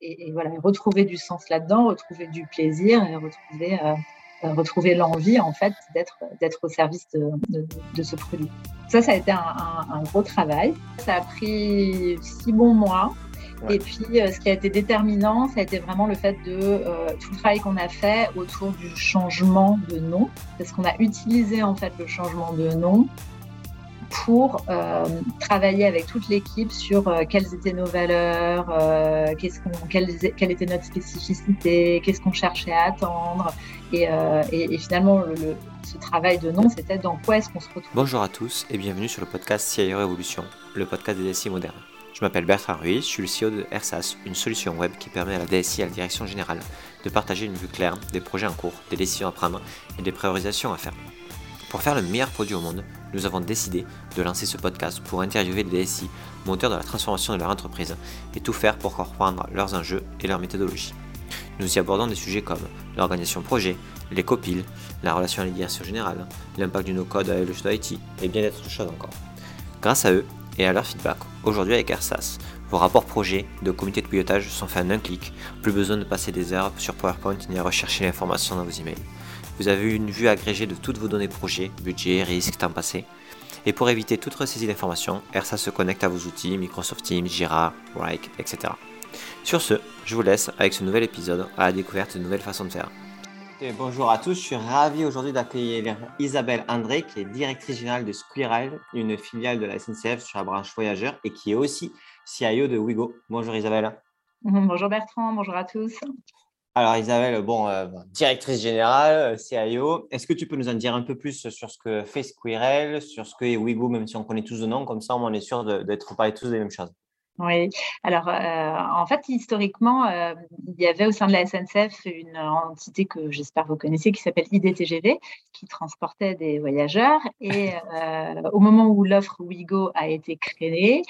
et, voilà, retrouver du sens là-dedans, retrouver du plaisir et retrouver, retrouver l'envie en fait d'être, d'être au service de, de, ce produit. Ça, ça a été un, un, gros travail. Ça a pris six bons mois. Et puis, ce qui a été déterminant, ça a été vraiment le fait de tout le travail qu'on a fait autour du changement de nom, parce qu'on a utilisé en fait le changement de nom pour euh, travailler avec toute l'équipe sur euh, quelles étaient nos valeurs, euh, qu'est-ce qu'on, quelle, était notre spécificité, qu'est-ce qu'on cherchait à attendre. Et, et, finalement, le, ce travail de nom, c'était dans quoi est-ce qu'on se retrouve. Bonjour à tous et bienvenue sur le podcast CIO Révolution, le podcast des DSI modernes. Je m'appelle Bertrand Ruiz, je suis le CEO de RSAS, une solution web qui permet à la DSI et à la direction générale de partager une vue claire des projets en cours, des décisions à prendre et des priorisations à faire. Pour faire le meilleur produit au monde, nous avons décidé de lancer ce podcast pour interviewer les DSI, moteurs de la transformation de leur entreprise, et tout faire pour comprendre leurs enjeux et leurs méthodologies. Nous y abordons des sujets comme l'organisation projet, les copiles, la relation à la générale, l'impact du no-code avec le choix IT, et bien d'autres choses encore. Grâce à eux et à leur feedback, aujourd'hui avec AirSAS, vos rapports projets de comité de pilotage sont faits en un clic, plus besoin de passer des heures sur PowerPoint ni à rechercher l'information dans vos emails. Vous avez une vue agrégée de toutes vos données projets, budget, risque, temps passé. Et pour éviter toute ressaisie d'informations, ERSA se connecte à vos outils Microsoft Teams, Jira, Wrike, etc. Sur ce, je vous laisse avec ce nouvel épisode à la découverte de nouvelles façons de faire. bonjour à tous, je suis ravi aujourd'hui d'accueillir Isabelle André, qui est directrice générale de Squirrel, une filiale de la SNCF sur la branche voyageur et qui est aussi CIO de Wigo. Bonjour Isabelle. Bonjour Bertrand, bonjour à tous. Alors Isabelle, bon, euh, directrice générale, euh, CIO, est-ce que tu peux nous en dire un peu plus sur ce que fait Squirrel, sur ce que est Wigo, même si on connaît tous le nom, comme ça on est sûr d'être parlé tous des mêmes choses? Oui, alors euh, en fait, historiquement, il y avait au sein de la SNCF une entité que j'espère vous connaissez qui s'appelle IDTGV, qui transportait des voyageurs. Et au moment où l'offre Wigo a été créée,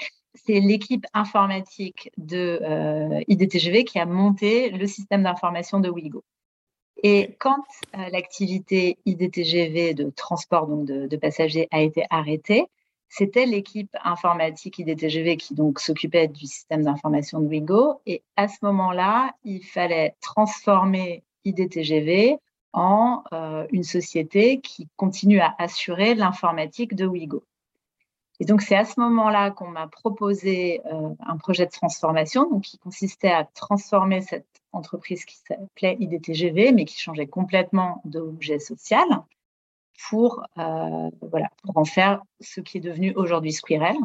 c'est l'équipe informatique de euh, IDTGV qui a monté le système d'information de Wigo. Et quand euh, l'activité IDTGV de transport donc de, passagers a été arrêtée, c'était l'équipe informatique IDTGV qui donc s'occupait du système d'information de Wigo. Et à ce moment-là, il fallait transformer IDTGV en euh, une société qui continue à assurer l'informatique de Wigo. Et donc, c'est à ce moment-là qu'on m'a proposé euh, un projet de transformation donc, qui consistait à transformer cette entreprise qui s'appelait IDTGV, mais qui changeait complètement d'objet social pour, euh, voilà, pour en faire ce qui est devenu aujourd'hui Squirrel.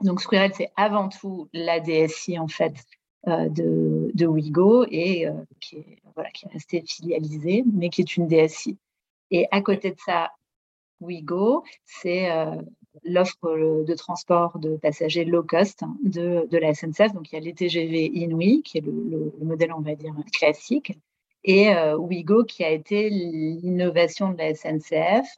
Donc, Squirrel, c'est avant tout la DSI, en fait, euh, de, de Wigo et qui, est, voilà, qui est restée filialisée, mais qui est une DSI. Et à côté de ça, Wigo, c'est l'offre de transport de passagers low cost de, de la SNCF. Donc, il y a les TGV Inouï, qui est le, modèle, on va dire, classique, et euh, Ouigo, qui a été l'innovation de la SNCF,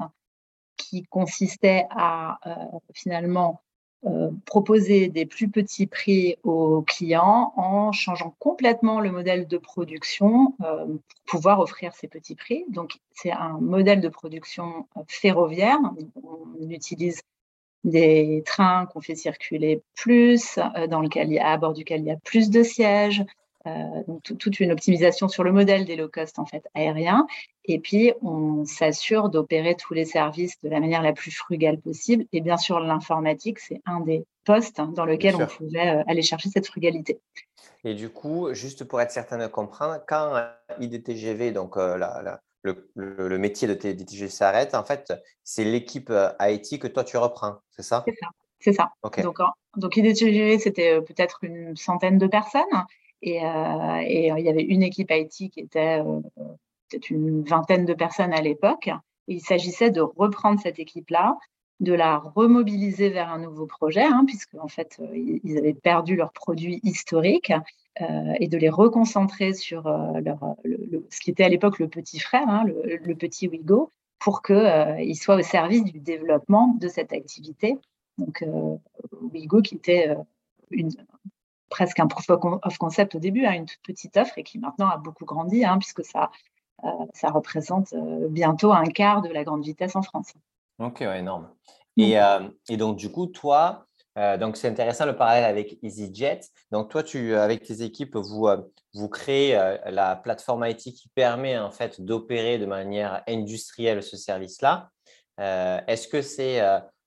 qui consistait à euh, finalement euh, proposer des plus petits prix aux clients en changeant complètement le modèle de production euh, pour pouvoir offrir ces petits prix. Donc, c'est un modèle de production ferroviaire. On utilise des trains qu'on fait circuler plus, euh, dans lequel il y a, à bord duquel il y a plus de sièges, euh, donc toute une optimisation sur le modèle des low cost en fait aériens. Et puis on s'assure d'opérer tous les services de la manière la plus frugale possible. Et bien sûr l'informatique c'est un des postes dans lequel on pouvait euh, aller chercher cette frugalité. Et du coup, juste pour être certain de comprendre, quand IDTGV, donc la, le, métier de TDTG s'arrête, en fait, c'est l'équipe euh, IT que toi tu reprends, c'est ça? C'est ça. C'est ça. Donc, donc IDTG, c'était euh, peut-être une centaine de personnes. Et, euh, et, il y avait une équipe IT qui était peut-être une vingtaine de personnes à l'époque. Il s'agissait de reprendre cette équipe-là, de la remobiliser vers un nouveau projet, hein, puisque en fait, ils avaient perdu leur produit historique et de les reconcentrer sur euh, leur, ce qui était à l'époque le petit frère, hein, le, petit Wigo, pour qu'ils euh, soient au service du développement de cette activité. Donc, Wigo qui était une, presque un proof of concept au début, hein, une toute petite offre et qui maintenant a beaucoup grandi, hein, puisque ça, ça représente bientôt un quart de la grande vitesse en France. Ok, ouais, énorme. Et, et, donc, du coup, toi, Euh, donc, c'est intéressant le parallèle avec EasyJet. Donc, toi, tu, avec tes équipes, vous, euh, vous créez euh, la plateforme IT qui permet en fait d'opérer de manière industrielle ce service-là. Est-ce que c'est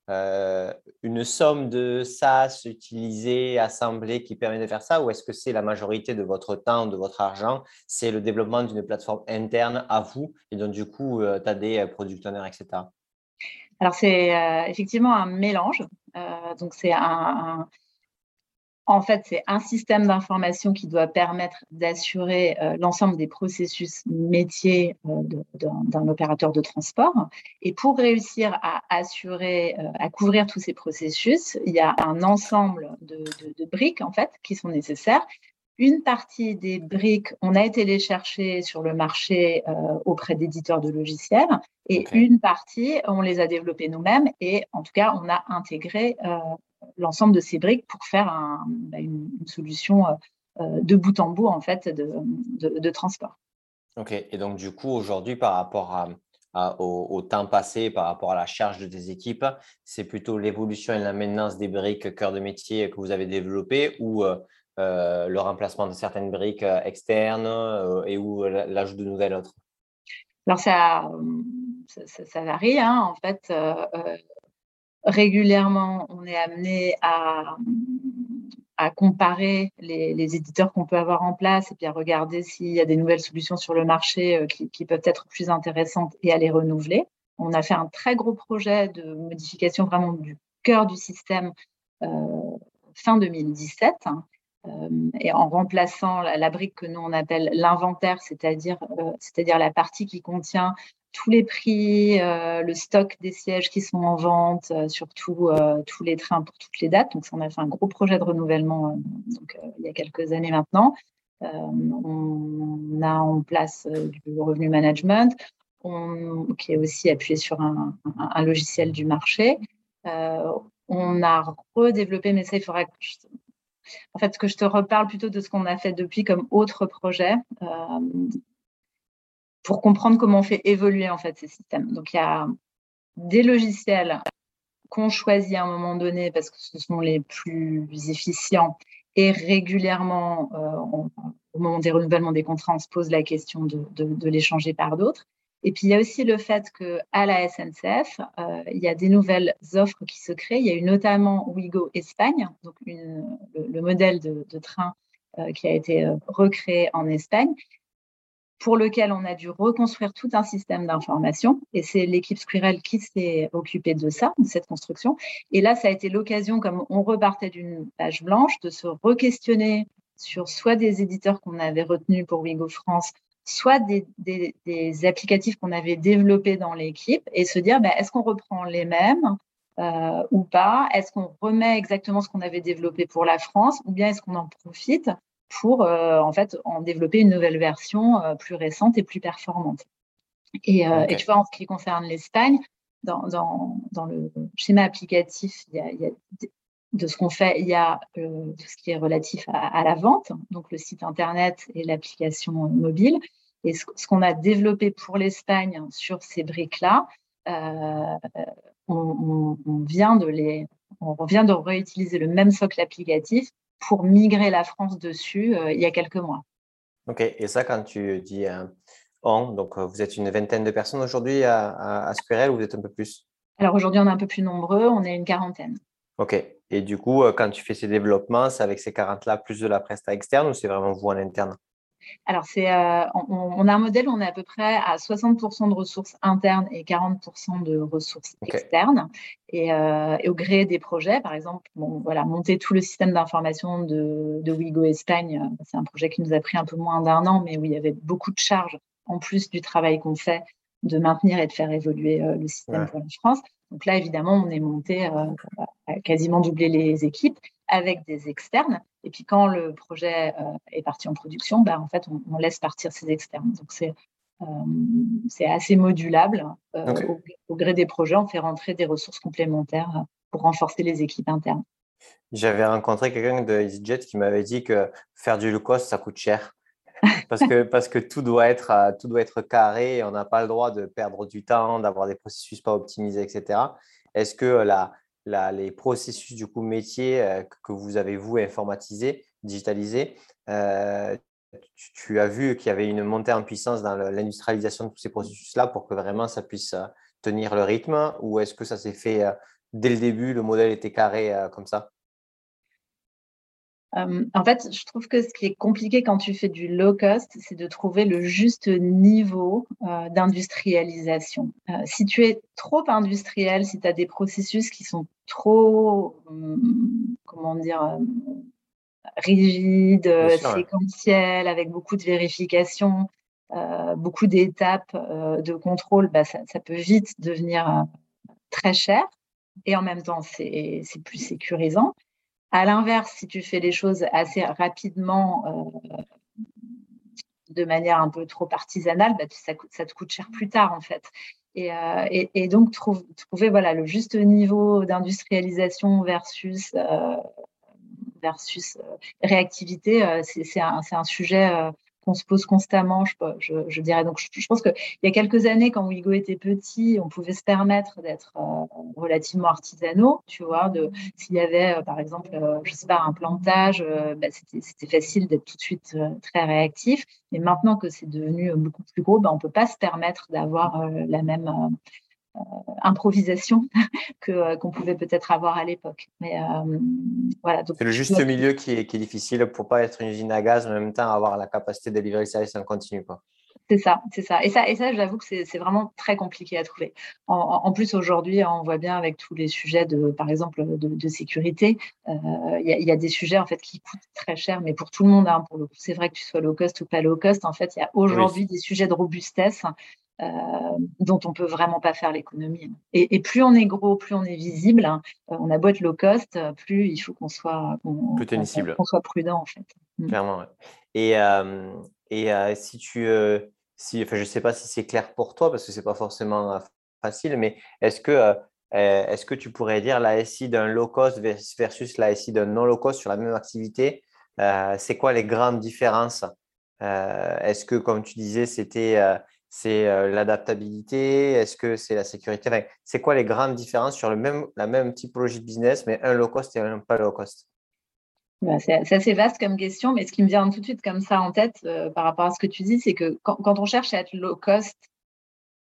une somme de SaaS utilisée, assemblée qui permet de faire ça ou est-ce que c'est la majorité de votre temps, de votre argent? C'est le développement d'une plateforme interne à vous et donc, du coup, tu as des product owners, etc. Alors, c'est effectivement un mélange. Euh, donc, c'est un, En fait, c'est un système d'information qui doit permettre d'assurer euh, l'ensemble des processus métiers euh, d'un opérateur de transport. Et pour réussir à couvrir tous ces processus, il y a un ensemble de, briques en fait qui sont nécessaires. Une partie des briques, on a été les chercher sur le marché auprès d'éditeurs de logiciels et une partie, on les a développées nous-mêmes et en tout cas, on a intégré euh, l'ensemble de ces briques pour faire bah, une, solution euh, euh, de bout en bout en fait de, transport. Ok, et donc du coup, aujourd'hui, par rapport au, temps passé, par rapport à la charge de tes équipes, c'est plutôt l'évolution et la maintenance des briques cœur de métier que vous avez développées ou le remplacement de certaines briques externes et ou l'ajout de nouvelles autres Alors ça, ça, varie. Hein. En fait, euh, euh, régulièrement, on est amené à, à comparer les, éditeurs qu'on peut avoir en place et puis à regarder s'il y a des nouvelles solutions sur le marché euh, qui, peuvent être plus intéressantes et à les renouveler. On a fait un très gros projet de modification vraiment du cœur du système fin 2017. Hein. et en remplaçant la, brique que nous on appelle l'inventaire, c'est-à-dire c'est-à-dire la partie qui contient tous les prix, euh, le stock des sièges qui sont en vente, euh, surtout euh, tous les trains pour toutes les dates. Donc, on a fait un gros projet de renouvellement il y a quelques années maintenant. on a en place du revenu management, qui est aussi appuyé sur un, logiciel du marché. on a redéveloppé, mais ça, il faudra que en fait, que je te reparle plutôt de ce qu'on a fait depuis comme autre projet pour comprendre comment on fait évoluer en fait ces systèmes. Donc il y a des logiciels qu'on choisit à un moment donné parce que ce sont les plus efficients et régulièrement, euh, au moment des renouvellements des contrats, on se pose la question de, les changer par d'autres. Et puis, il y a aussi le fait qu'à la SNCF, euh, il y a des nouvelles offres qui se créent. Il y a eu notamment Ouigo Espagne, donc le, modèle de, train euh, qui a été recréé en Espagne pour lequel on a dû reconstruire tout un système d'information. Et c'est l'équipe Squirrel qui s'est occupée de ça, de cette construction. Et là, ça a été l'occasion, comme on repartait d'une page blanche, de se re-questionner sur soit des éditeurs qu'on avait retenus pour Wigo France, soit des, applicatifs qu'on avait développés dans l'équipe et se dire, ben, est-ce qu'on reprend les mêmes euh, ou pas? Est-ce qu'on remet exactement ce qu'on avait développé pour la France ou bien est-ce qu'on en profite pour euh, en fait en développer une nouvelle version euh, plus récente et plus performante? Et, tu vois, en ce qui concerne l'Espagne, dans, dans, dans, le schéma applicatif, il y a, il y a de ce qu'on fait, il y a tout ce qui est relatif à, la vente, donc le site internet et l'application mobile. Et ce, qu'on a développé pour l'Espagne sur ces briques-là, euh, on, on, vient de les, on vient de réutiliser le même socle applicatif pour migrer la France dessus euh, il y a quelques mois. Ok, et ça, quand tu dis euh, on, donc euh, vous êtes une vingtaine de personnes aujourd'hui à, à, ou vous êtes un peu plus? Alors aujourd'hui, on est un peu plus nombreux, on est une quarantaine. Ok, et du coup, quand tu fais ces développements, c'est avec ces 40-là plus de la presta externe ou c'est vraiment vous en interne? Alors, c'est, euh, on, a un modèle où on est à peu près à 60% de ressources internes et 40% de ressources externes. Euh, et, au gré des projets, par exemple, bon, voilà, monter tout le système d'information de, de Wigo Espagne, c'est un projet qui nous a pris un peu moins d'un an, mais où il y avait beaucoup de charges en plus du travail qu'on fait de maintenir et de faire évoluer le système pour la France. Donc là, évidemment, on est monté à quasiment doubler les équipes avec des externes. Et puis quand le projet euh, est parti en production, ben, en fait, on, laisse partir ces externes. Donc c'est euh, c'est assez modulable. Euh, au, gré des projets, on fait rentrer des ressources complémentaires pour renforcer les équipes internes. J'avais rencontré quelqu'un de EasyJet qui m'avait dit que faire du low cost, ça coûte cher. Parce que, parce que tout, doit être, tout doit être carré, on n'a pas le droit de perdre du temps, d'avoir des processus pas optimisés, etc. Est-ce que la, les processus du coup métier que vous avez vous informatisé, digitalisé, tu, as vu qu'il y avait une montée en puissance dans l'industrialisation de tous ces processus-là pour que vraiment ça puisse tenir le rythme ou est-ce que ça s'est fait dès le début, le modèle était carré comme ça? En fait, je trouve que ce qui est compliqué quand tu fais du low cost, c'est de trouver le juste niveau d'industrialisation. si tu es trop industriel, si tu as des processus qui sont trop, hum, comment dire, rigides, séquentiels, avec beaucoup de vérifications, beaucoup d'étapes de contrôle, bah, ça, ça, peut vite devenir très cher. Et en même temps, c'est plus sécurisant. À l'inverse, si tu fais les choses assez rapidement, euh, de manière un peu trop artisanale, bah, ça, te coûte cher plus tard en fait. Et, euh, donc trouver le juste niveau d'industrialisation versus euh, versus réactivité, c'est un, sujet se pose constamment, je, dirais. Donc, je, pense qu'il y a quelques années, quand Wigo était petit, on pouvait se permettre d'être euh, relativement artisanaux, tu vois. S'il y avait, euh, par exemple, euh, je sais pas, un plantage, bah, c'était facile d'être tout de suite très réactif. Mais maintenant que c'est devenu beaucoup plus gros, bah, on peut pas se permettre d'avoir la même euh, improvisation que euh, qu'on pouvait peut-être avoir à l'époque. Mais euh, voilà. C'est le juste milieu qui est, qui est difficile pour pas être une usine à gaz, mais en même temps avoir la capacité de livrer le service en continu. Quoi. C'est ça, c'est ça. Et ça, et ça j'avoue que c'est vraiment très compliqué à trouver. En, plus, aujourd'hui, on voit bien avec tous les sujets de, par exemple, de, sécurité, il y, a des sujets en fait qui coûtent très cher, mais pour tout le monde. Hein, pour le c'est vrai que tu sois low cost ou pas low cost, en fait, il y a aujourd'hui des sujets de robustesse euh, dont on peut vraiment pas faire l'économie. Et, plus on est gros, plus on est visible, hein, euh, on a beau être low cost, plus il faut qu'on soit, qu'on, soit prudent en fait. Mm. Clairement. Et, euh, et si tu, si, enfin, je sais pas si c'est clair pour toi parce que c'est pas forcément facile, mais est-ce que est-ce que tu pourrais dire la SI d'un low cost versus la SI d'un non low cost sur la même activité C'est quoi les grandes différences? Est-ce que, comme tu disais, c'était c'est euh, l'adaptabilité Est-ce que c'est la sécurité? C'est quoi les grandes différences sur le même, la même typologie de business, mais un low cost et un pas low cost? Bah, c'est assez vaste comme question, mais ce qui me vient tout de suite comme ça en tête euh, par rapport à ce que tu dis, c'est que quand, on cherche à être low cost,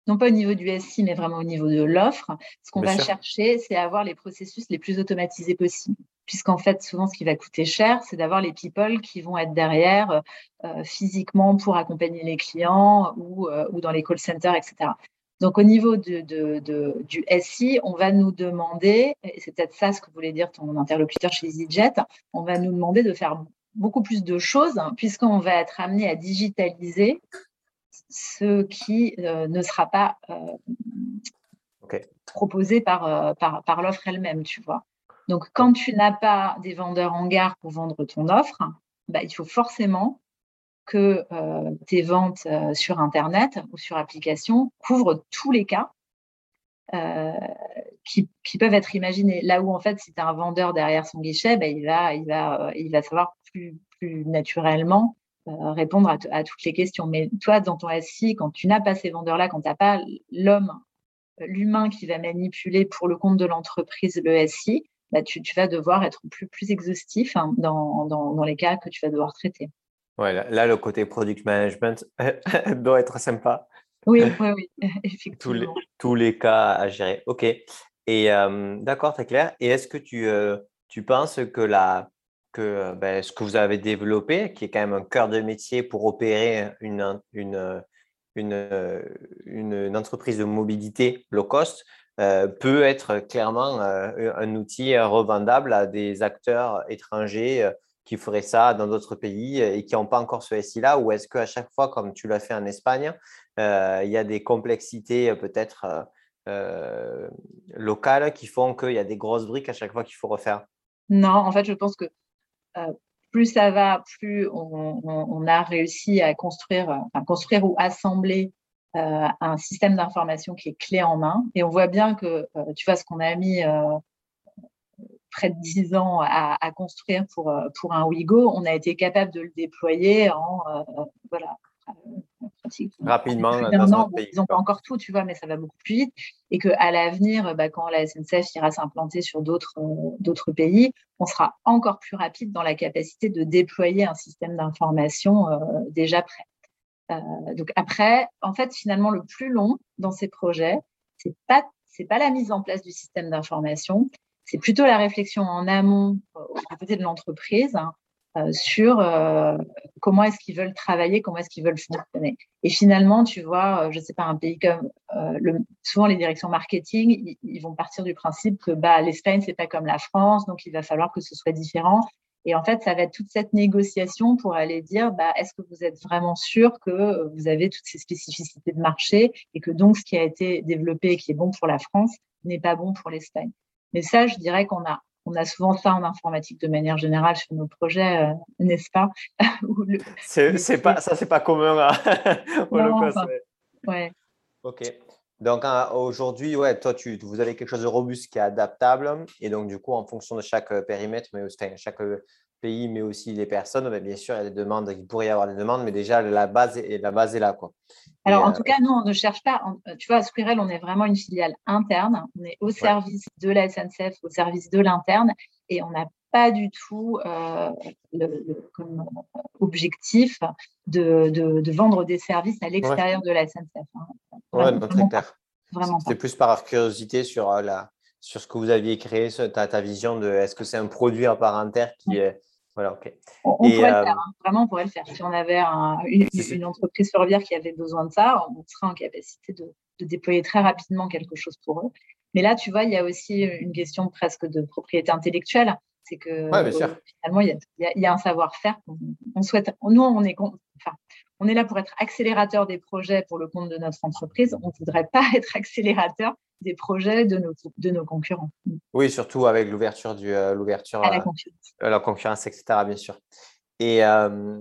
non pas au niveau du SI, mais vraiment au niveau de l'offre, ce qu'on va chercher, c'est avoir les processus les plus automatisés possibles. Puisqu'en fait, souvent, ce qui va coûter cher, c'est d'avoir les people qui vont être derrière euh, physiquement pour accompagner les clients ou, euh, ou, dans les call centers, etc. Donc, au niveau de, de, du SI, on va nous demander, et c'est peut-être ça ce que voulait dire ton interlocuteur chez EasyJet, on va nous demander de faire beaucoup plus de choses, puisqu'on va être amené à digitaliser ce qui euh, ne sera pas proposé par, par, par l'offre elle-même, tu vois. Donc, quand tu n'as pas des vendeurs en gare pour vendre ton offre, bah, il faut forcément que euh, tes ventes euh, sur Internet ou sur application couvrent tous les cas euh, qui, peuvent être imaginés. Là où, en fait, si tu as un vendeur derrière son guichet, bah, il, va, il, va, il va savoir plus, plus naturellement répondre à, à, toutes les questions. Mais toi, dans ton SI, quand tu n'as pas ces vendeurs-là, quand tu n'as pas l'homme, l'humain qui va manipuler pour le compte de l'entreprise le SI, bah, tu, vas devoir être plus, plus exhaustif hein, dans, dans, dans, les cas que tu vas devoir traiter. Ouais, là, le côté product management doit être sympa. Oui, oui, oui, effectivement. Tous les, tous les cas à gérer. OK. Et euh, d'accord, très clair. Et est-ce que tu, euh, tu penses que, la, que euh, ben, ce que vous avez développé, qui est quand même un cœur de métier pour opérer une, une, une, une entreprise de mobilité low cost, euh, peut être clairement euh, un outil revendable à des acteurs étrangers euh, qui feraient ça dans d'autres pays et qui n'ont pas encore ce SI-là Ou est-ce qu'à chaque fois, comme tu l'as fait en Espagne, il y a des complexités peut-être locales qui font qu'il y a des grosses briques à chaque fois qu'il faut refaire? Non, en fait, je pense que plus ça va, plus on, a réussi à construire, enfin, construire ou assembler euh, un système d'information qui est clé en main. Et on voit bien que, euh, tu vois, ce qu'on a mis euh, près de 10 ans à, construire pour, pour un Wigo, on a été capable de le déployer en voilà, rapidement Ils n'ont pas encore tout, tu vois, mais ça va beaucoup plus vite. Et qu'à l'avenir, bah, quand la SNCF ira s'implanter sur d'autres d'autres pays, on sera encore plus rapide dans la capacité de déployer un système d'information déjà prêt. donc après, en fait, finalement, le plus long dans ces projets, c'est pas c'est pas la mise en place du système d'information, c'est plutôt la réflexion en amont au côté de l'entreprise hein, euh, sur euh, comment est-ce qu'ils veulent travailler, comment est-ce qu'ils veulent fonctionner. Et finalement, tu vois, euh, je ne sais pas, un pays comme le, souvent les directions marketing, ils, vont partir du principe que bah, l'Espagne, c'est pas comme la France, donc il va falloir que ce soit différent. Et en fait, ça va être toute cette négociation pour aller dire, bah, est-ce que vous êtes vraiment sûr que vous avez toutes ces spécificités de marché et que donc ce qui a été développé et qui est bon pour la France n'est pas bon pour l'Espagne? Mais ça, je dirais qu'on a on a souvent ça en informatique de manière générale sur nos projets, euh, n'est-ce pas? C'est pas ça, c'est pas commun à... non, ouais. Ok. Donc aujourd'hui, ouais, toi, tu, vous avez quelque chose de robuste qui est adaptable, et donc du coup, en fonction de chaque euh, périmètre, mais aussi, chaque euh, pays, mais aussi les personnes, ben, bien sûr, il y a des demandes, il pourrait y avoir des demandes, mais déjà la base est, la base est là, quoi. Alors, en tout cas, nous, on ne cherche pas. tu vois, Squirrel, on est vraiment une filiale interne. On est au service de la SNCF, au service de l'interne. Et on n'a pas du tout euh, le, comme objectif de, de, vendre des services à l'extérieur de la SNCF. Hein. Ouais, pas très clair. C'était plus par curiosité sur, euh, la, sur ce que vous aviez créé, ta, ta vision de est-ce que c'est un produit à part entière qui est voilà, ok. On, pourrait le faire, hein. vraiment, on pourrait le faire. Si on avait une, entreprise ferroviaire qui avait besoin de ça, on serait en capacité de, déployer très rapidement quelque chose pour eux. Mais là, tu vois, il y a aussi une question presque de propriété intellectuelle. C'est que finalement, il y, a, un savoir-faire. On, souhaite, nous, on est, enfin, on est là pour être accélérateur des projets pour le compte de notre entreprise. On ne voudrait pas être accélérateur des projets de nos, de nos concurrents. Oui, surtout avec l'ouverture du euh, l'ouverture à la concurrence. la concurrence, etc. Bien sûr. Et, euh,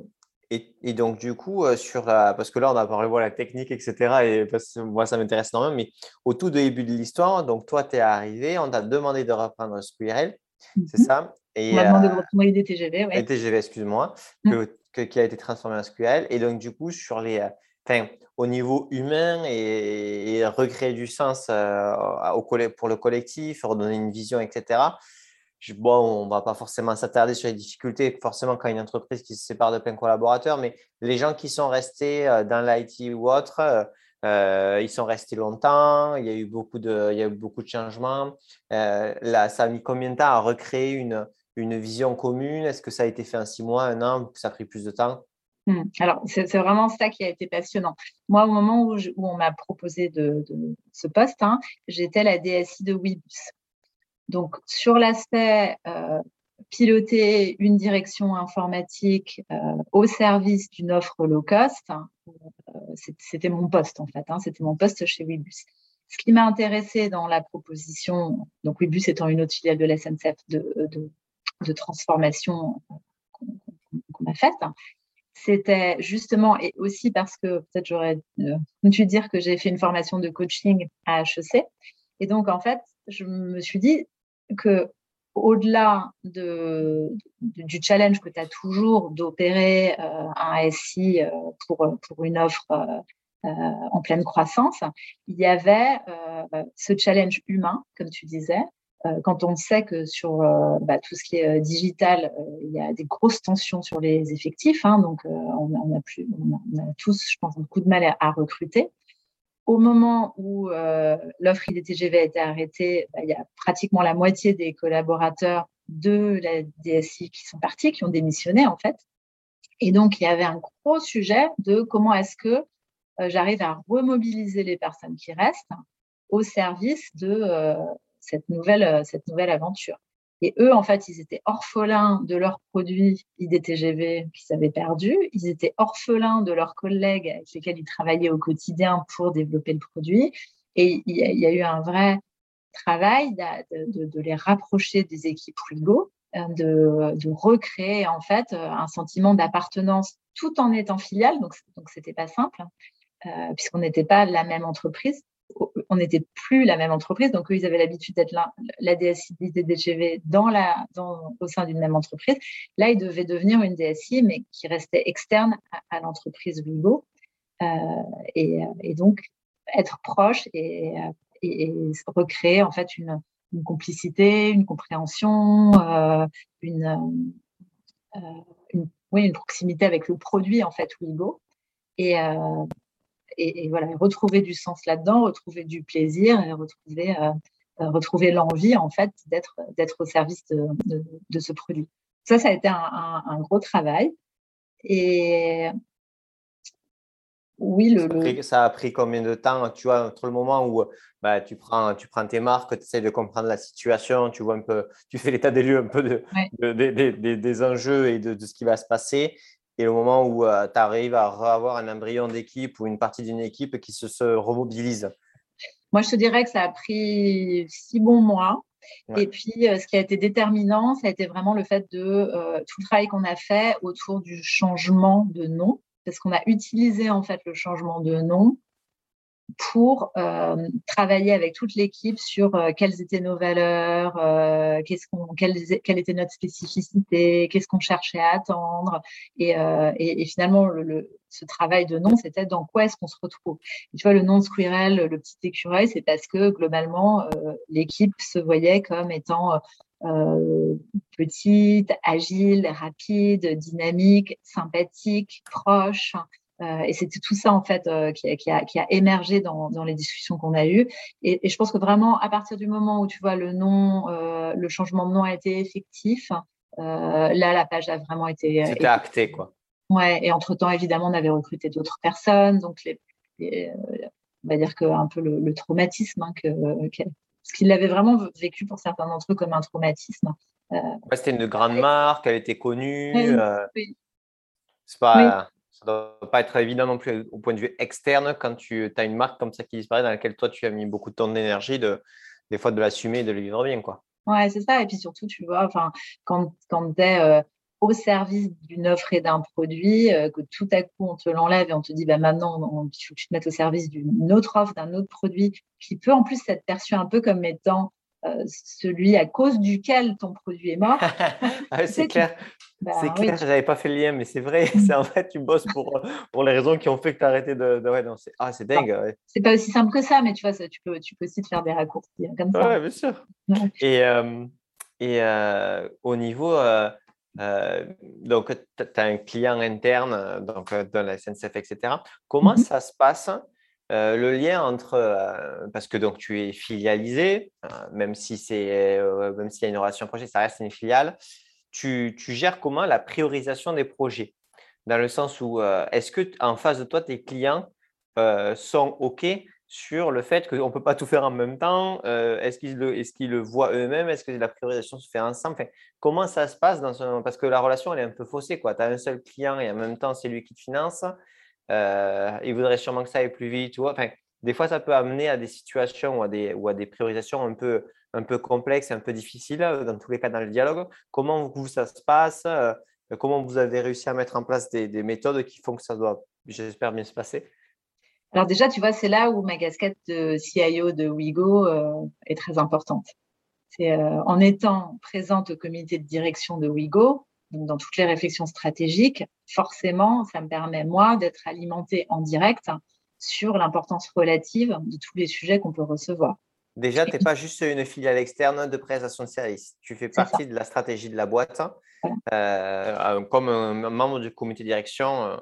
et, et, donc du coup euh, sur parce que là on a parlé de la technique, etc. Et parce que moi ça m'intéresse énormément. Mais au tout début de l'histoire, donc toi tu es arrivé, on t'a demandé de reprendre Squirrel, c'est ça et, On m'a demandé de reprendre les DTGV, ouais. TGV, excuse-moi, que, qui a été transformé en SQL. Et donc du coup sur les au niveau humain et, recréer du sens euh, au, pour le collectif, redonner une vision, etc. bon, on ne va pas forcément s'attarder sur les difficultés, forcément, quand une entreprise qui se sépare de plein de collaborateurs, mais les gens qui sont restés euh, dans l'IT ou autre, euh, ils sont restés longtemps, il y a eu beaucoup de, changements. là, ça a mis combien de temps à recréer une, vision commune Est-ce que ça a été fait en six mois, un an, ça a pris plus de temps? Hmm. Alors, c'est vraiment ça qui a été passionnant. Moi, au moment où, on m'a proposé de, ce poste, hein, j'étais la DSI de Webus. Donc, sur l'aspect euh, piloter une direction informatique euh, au service d'une offre low cost, euh, c'était mon poste en fait, hein, c'était mon poste chez Webus. Ce qui m'a intéressé dans la proposition, donc Webus étant une autre filiale de la SNCF de, de transformation qu'on a faite, c'était justement, et aussi parce que peut-être j'aurais euh, dû dire que j'ai fait une formation de coaching à HEC. Et donc, en fait, je me suis dit que au-delà de, du challenge que tu as toujours d'opérer euh, un SI euh, pour, pour une offre en pleine croissance, il y avait ce challenge humain, comme tu disais, euh, quand on sait que sur euh, bah, tout ce qui est euh, digital, il y a des grosses tensions sur les effectifs, hein, donc on, a plus, on, a, tous, je pense, beaucoup de mal à, recruter. Au moment où l'offre IDTGV a été arrêtée, bah, il y a pratiquement la moitié des collaborateurs de la DSI qui sont partis, qui ont démissionné en fait. Et donc, il y avait un gros sujet de comment est-ce que j'arrive à remobiliser les personnes qui restent au service de, cette nouvelle, euh, cette nouvelle aventure. Et eux, en fait, ils étaient orphelins de leurs produits IDTGV qu'ils avaient perdus. Ils étaient orphelins de leurs collègues avec lesquels ils travaillaient au quotidien pour développer le produit. Et il y a, eu un vrai travail de, les rapprocher des équipes Rigo, euh, de, recréer en fait euh, un sentiment d'appartenance tout en étant filiale. Donc, donc c'était pas simple, hein, puisqu'on n'était pas la même entreprise on n'était plus la même entreprise. Donc, eux, ils avaient l'habitude d'être la, la DSI DGV dans la, au sein d'une même entreprise. Là, ils devaient devenir une DSI, mais qui restait externe à, l'entreprise Vivo. et, donc être proche et, recréer en fait une, complicité, une compréhension, une proximité avec le produit en fait Wigo. Et, et, voilà, retrouver du sens là-dedans, retrouver du plaisir et retrouver, euh, euh, retrouver l'envie en fait d'être d'être au service de, de, ce produit. Ça, ça a été un, un, gros travail. Et oui, le, ça, a pris, ça, a pris, combien de temps, tu vois, entre le moment où bah, tu, prends, tu prends tes marques, tu essaies de comprendre la situation, tu vois un peu, tu fais l'état des lieux un peu de, de, des enjeux et de, ce qui va se passer, et le moment où euh, tu arrives à avoir un embryon d'équipe ou une partie d'une équipe qui se, se, remobilise. Moi, je te dirais que ça a pris six bons mois. Et puis, euh, ce qui a été déterminant, ça a été vraiment le fait de euh, tout le travail qu'on a fait autour du changement de nom, parce qu'on a utilisé en fait le changement de nom pour euh, travailler avec toute l'équipe sur euh, quelles étaient nos valeurs, euh, qu'est-ce qu'on, quelle, quelle, était notre spécificité, qu'est-ce qu'on cherchait à attendre. Et, et, et finalement, le, ce travail de nom, c'était dans quoi est-ce qu'on se retrouve. tu vois, le nom de Squirrel, le petit écureuil, c'est parce que globalement, l'équipe se voyait comme étant petite, agile, rapide, dynamique, sympathique, proche. Euh, et c'était tout ça en fait euh, qui, qui, a, qui, a, émergé dans, dans les discussions qu'on a eues. Et, et, je pense que vraiment à partir du moment où tu vois le nom, euh, le changement de nom a été effectif, là la page a vraiment été. C'était acté quoi. Ouais. Et entre temps évidemment on avait recruté d'autres personnes, donc les, on va dire que un peu le, traumatisme hein, que, ce qu'il avait vraiment vécu pour certains d'entre eux comme un traumatisme. Ouais, c'était une grande marque, elle était connue. Oui. C'est pas ça ne doit pas être évident non plus au point de vue externe quand tu as une marque comme ça qui disparaît dans laquelle toi tu as mis beaucoup de temps d'énergie, de, des fois de l'assumer et de le vivre bien. Quoi. Ouais, c'est ça. Et puis surtout, tu vois, enfin, quand, quand tu es euh, au service d'une offre et d'un produit, euh, que tout à coup on te l'enlève et on te dit bah, maintenant il faut que tu te mettes au service d'une autre offre, d'un autre produit, qui peut en plus être perçu un peu comme étant euh, celui à cause duquel ton produit est mort. Ah c'est clair. Bah c'est clair, je n'avais pas fait le lien, mais c'est vrai. C'est en fait, tu bosses pour, pour les raisons qui ont fait que tu as arrêté de. de... Ouais, non, c'est ah, dingue. Ouais. C'est pas aussi simple que ça, mais tu vois, ça, tu, peux, tu peux aussi te faire des raccourcis hein, comme ça. Oui, bien sûr. Et, euh, et euh, au niveau. donc, tu as un client interne donc, dans la SNCF, etc. Comment mm-hmm. ça se passe euh, le lien entre, euh, parce que donc tu es filialisé, euh, même si c'est, même s'il y a une relation projet, ça reste une filiale. Tu, gères comment la priorisation des projets? Dans le sens où, est-ce que en face de toi, tes clients sont OK sur le fait qu'on ne peut pas tout faire en même temps? Est-ce qu'ils le, voient eux-mêmes? Est-ce que la priorisation se fait ensemble? Comment ça se passe Parce que la relation, elle est un peu faussée. Tu as un seul client et en même temps, c'est lui qui te finance. Euh, il voudrait sûrement que ça aille plus vite. Des fois, ça peut amener à des situations ou à des, ou à des priorisations un peu, un peu complexes et un peu difficiles, euh, dans tous les cas dans le dialogue. Comment vous, ça se passe euh, Comment vous avez réussi à mettre en place des, des méthodes qui font que ça doit, j'espère, bien se passer? Alors déjà, tu vois, c'est là où ma casquette de CIO de Wigo est très importante. C'est en étant présente au comité de direction de Wigo, dans toutes les réflexions stratégiques, forcément, ça me permet, moi, d'être alimenté en direct sur l'importance relative de tous les sujets qu'on peut recevoir. Déjà, tu n'es pas juste une filiale externe de prestation de service. Tu fais partie de la stratégie de la boîte. Euh, comme un membre du comité de direction, euh,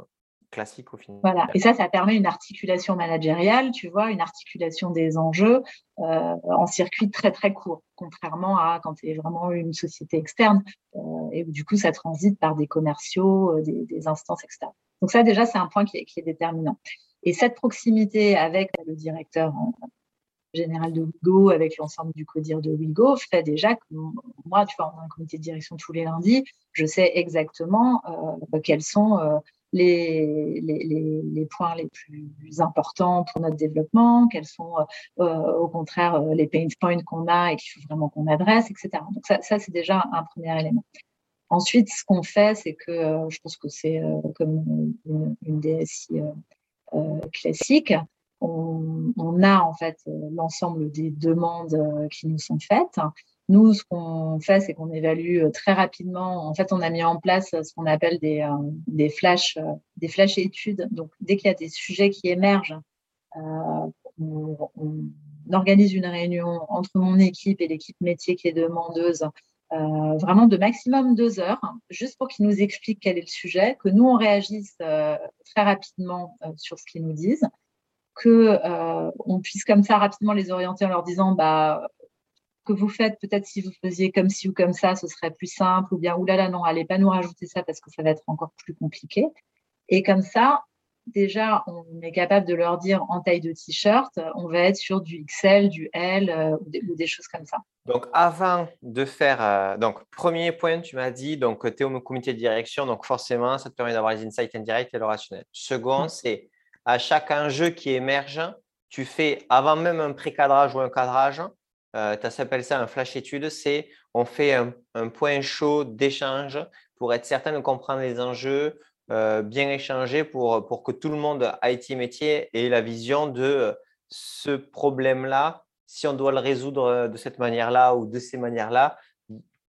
classique au final. Voilà, et ça, ça permet une articulation managériale, tu vois, une articulation des enjeux euh, en circuit très très court, contrairement à quand tu es vraiment une société externe euh, et où du coup ça transite par des commerciaux, euh, des, instances externes. Donc ça déjà, c'est un point qui est, qui est, déterminant. Et cette proximité avec le directeur général de Wigo, avec l'ensemble du CODIR de Wigo, fait déjà que moi, tu vois, on a un comité de direction tous les lundis, je sais exactement euh, quels sont les, les, points les plus importants pour notre développement, quels sont euh, au contraire euh, les pain points qu'on a et qu'il faut vraiment qu'on adresse, etc. Donc ça, c'est déjà un premier élément. Ensuite, ce qu'on fait, c'est que euh, je pense que c'est comme une DSI classique, on, on, a en fait l'ensemble des demandes qui nous sont faites nous, ce qu'on fait, c'est qu'on évalue très rapidement. En fait, on a mis en place ce qu'on appelle des, des flash, des flash études. Donc, dès qu'il y a des sujets qui émergent, on, organise une réunion entre mon équipe et l'équipe métier qui est demandeuse euh, vraiment de maximum deux heures, juste pour qu'ils nous expliquent quel est le sujet, que nous, on réagisse euh, très rapidement euh, sur ce qu'ils nous disent, que on puisse comme ça rapidement les orienter en leur disant bah, que vous faites, peut-être si vous faisiez comme ci ou comme ça, ce serait plus simple, ou bien, oulala, non, allez pas nous rajouter ça parce que ça va être encore plus compliqué. Et comme ça, déjà, on est capable de leur dire en taille de t-shirt, on va être sur du XL, du L euh, ou, des, choses comme ça. Donc, avant de faire, euh, donc, premier point, tu m'as dit, donc, tu es au comité de direction, donc forcément, ça te permet d'avoir les insights indirects et le rationnel. Second, c'est à chaque enjeu qui émerge, tu fais, avant même un pré-cadrage ou un cadrage, euh, tu appelles ça un flash étude, c'est on fait un, un point chaud d'échange pour être certain de comprendre les enjeux, euh, bien échanger pour, pour que tout le monde IT métier ait la vision de euh, ce problème-là. Si on doit le résoudre euh, de cette manière-là ou de ces manières-là,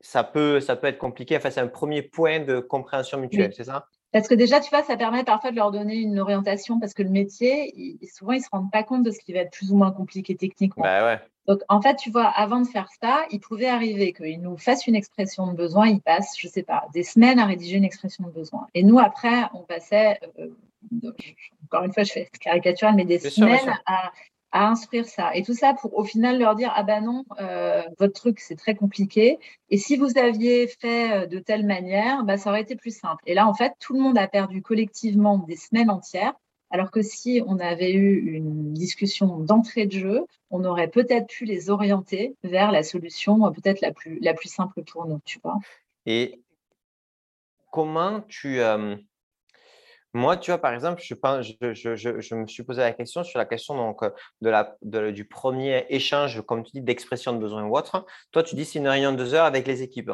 ça peut, ça peut être compliqué. Enfin, c'est un premier point de compréhension mutuelle, c'est ça? Parce que déjà, tu vois, ça permet parfois de leur donner une orientation parce que le métier, souvent, ils ne se rendent pas compte de ce qui va être plus ou moins compliqué techniquement. Bah ouais. Donc, en fait, tu vois, avant de faire ça, il pouvait arriver qu'ils nous fassent une expression de besoin, ils passent, je ne sais pas, des semaines à rédiger une expression de besoin. Et nous, après, on passait, euh, encore une fois, je fais caricatural, mais des semaines à, instruire ça. Et tout ça pour au final leur dire, ah ben non, euh, votre truc, c'est très compliqué. Et si vous aviez fait euh, de telle manière, bah, ça aurait été plus simple. Et là, en fait, tout le monde a perdu collectivement des semaines entières alors que si on avait eu une discussion d'entrée de jeu, on aurait peut-être pu les orienter vers la solution euh, peut-être la plus, la plus simple pour nous, tu vois. Et comment tu... Euh, moi, tu vois, par exemple, je, je, je, je, me suis posé la question sur la question donc, de la, du premier échange, comme tu dis, d'expression de besoin ou autre. Toi, tu dis c'est une réunion de deux heures avec les équipes.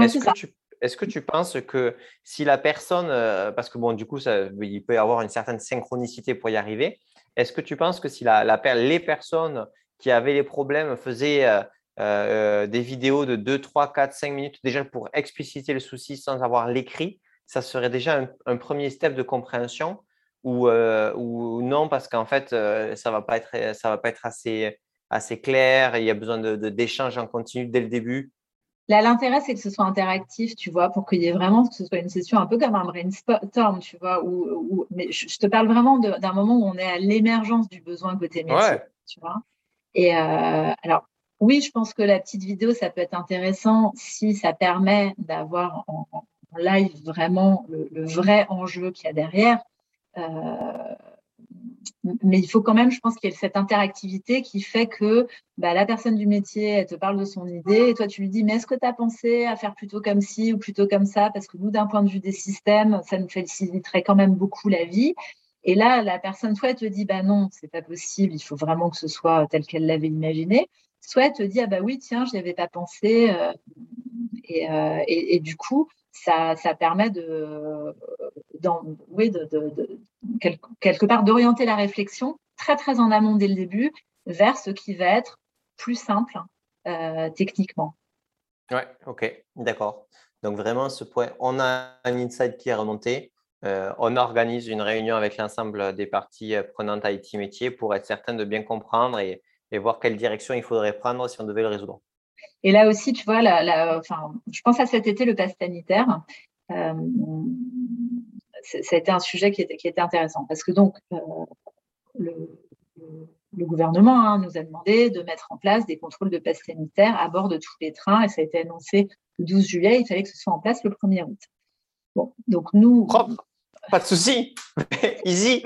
Est-ce que tu est-ce que tu penses que si la personne, euh, parce que bon, du coup, ça, il peut y avoir une certaine synchronicité pour y arriver, est-ce que tu penses que si la, les personnes qui avaient les problèmes faisaient euh, euh, des vidéos de 2, 3, 4, 5 minutes déjà pour expliciter le souci sans avoir l'écrit, ça serait déjà un, premier step de compréhension ou, ou non, parce qu'en fait, ça ne va, pas être, ça va pas être assez, assez clair, il y a besoin d'échanges de, en continu dès le début? Là, l'intérêt, c'est que ce soit interactif, tu vois, pour qu'il y ait vraiment, que ce soit une session un peu comme un brainstorm, tu vois, où, mais je, te parle vraiment d'un moment où on est à l'émergence du besoin côté métier, tu vois. Et euh, alors, oui, je pense que la petite vidéo, ça peut être intéressant si ça permet d'avoir en, live vraiment le, le vrai enjeu qu'il y a derrière. Euh, mais il faut quand même, je pense qu'il y ait cette interactivité qui fait que bah, la personne du métier, elle te parle de son idée et toi, tu lui dis, mais est-ce que tu as pensé à faire plutôt comme ci ou plutôt comme ça? Parce que nous, d'un point de vue des systèmes, ça nous faciliterait quand même beaucoup la vie. Et là, la personne, soit elle te dit, bah non, c'est pas possible, il faut vraiment que ce soit tel qu'elle l'avait imaginé, soit elle te dit, ah bah oui, tiens, je n'y avais pas pensé. Euh, euh, et, du coup, ça, permet de, quelque part d'orienter la réflexion très très en amont dès le début vers ce qui va être plus simple euh, techniquement. Ouais, ok, d'accord. Donc vraiment, ce point, on a un insight qui est remonté. Euh, on organise une réunion avec l'ensemble des parties prenantes IT métier pour être certain de bien comprendre et voir quelle direction il faudrait prendre si on devait le résoudre. Et là aussi, tu vois, la, enfin, je pense à cet été, le pass sanitaire. Euh, ça a été un sujet qui était, qui était intéressant parce que donc, euh, le, le, gouvernement hein, nous a demandé de mettre en place des contrôles de pass sanitaire à bord de tous les trains et ça a été annoncé le 12 juillet. Il fallait que ce soit en place le 1er août. Bon, donc nous. Propre. Pas de souci, easy.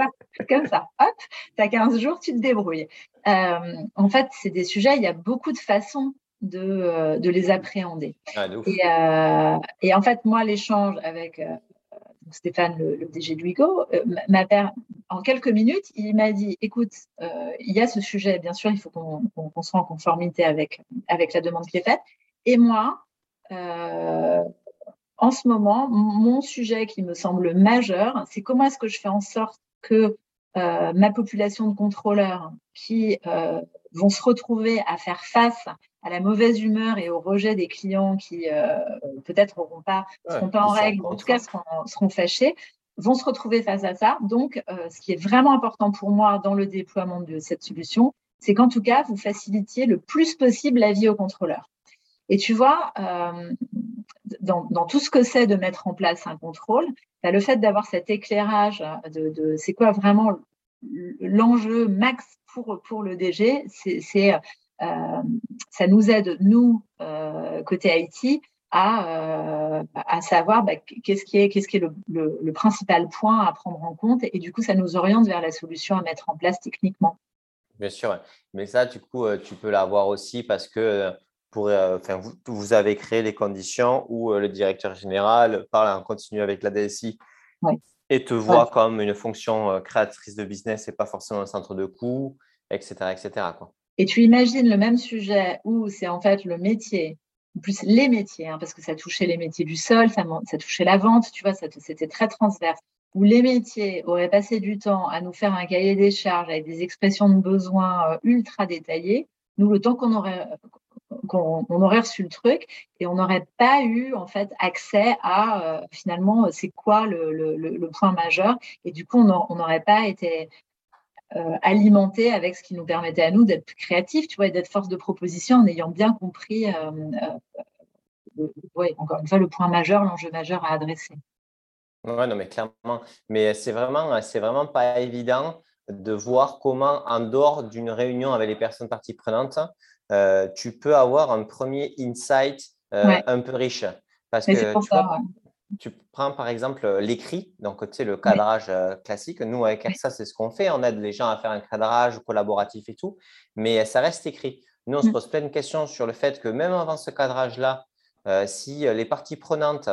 Comme ça, hop, tu as 15 jours, tu te débrouilles. Euh, en fait, c'est des sujets, il y a beaucoup de façons de, euh, de les appréhender. Ah, et, euh, et, en fait, moi, l'échange avec euh, Stéphane, le, DG de Wigo, ma en quelques minutes, il m'a dit écoute, il y a ce sujet, bien sûr, il faut qu'on soit en conformité avec, avec la demande qui est faite. Et moi, en ce moment, mon sujet qui me semble majeur, c'est comment est-ce que je fais en sorte que ma population de contrôleurs qui vont se retrouver à faire face à la mauvaise humeur et au rejet des clients qui peut-être n'auront pas, seront pas en règle, en tout cas seront, seront fâchés, vont se retrouver face à ça. Donc, ce qui est vraiment important pour moi dans le déploiement de cette solution, c'est qu'en tout cas, vous facilitiez le plus possible la vie aux contrôleurs. Et tu vois, euh, dans, tout ce que c'est de mettre en place un contrôle, bah, le fait d'avoir cet éclairage de, c'est quoi vraiment l'enjeu max pour, pour le DG, c'est euh, ça nous aide, nous, euh, côté IT, à, à savoir bah, qu'est-ce qui est, qu'est-ce qui est le, le, principal point à prendre en compte. Et du coup, ça nous oriente vers la solution à mettre en place techniquement. Bien sûr, mais ça, du coup, tu peux l'avoir aussi parce que pour, euh, enfin, vous, avez créé les conditions où euh, le directeur général parle en continu avec la DSI et te voit comme une fonction euh, créatrice de business et pas forcément un centre de coût, etc. etc. Quoi. Et tu imagines le même sujet où c'est en fait le métier, plus les métiers, hein, parce que ça touchait les métiers du sol, ça, ça touchait la vente, tu vois, c'était très transverse, où les métiers auraient passé du temps à nous faire un cahier des charges avec des expressions de besoins ultra détaillées. Nous, le temps qu'on aurait, on aurait reçu le truc et on n'aurait pas eu en fait accès à euh, finalement c'est quoi le, point majeur et du coup on n'aurait pas été euh, alimenté avec ce qui nous permettait à nous d'être créatifs, tu vois, d'être force de proposition en ayant bien compris, euh, encore une fois, le point majeur, l'enjeu majeur à adresser. Oui, non, mais clairement. Mais c'est vraiment, c'est vraiment pas évident de voir comment, en dehors d'une réunion avec les personnes parties prenantes, euh, tu peux avoir un premier insight euh, un peu riche. Parce que tu, prends par exemple l'écrit, donc tu sais, le cadrage euh, classique. Nous, avec ça, c'est ce qu'on fait. On aide les gens à faire un cadrage collaboratif et tout, mais ça reste écrit. Nous, on se mm. pose plein de questions sur le fait que même avant ce cadrage-là, si les parties prenantes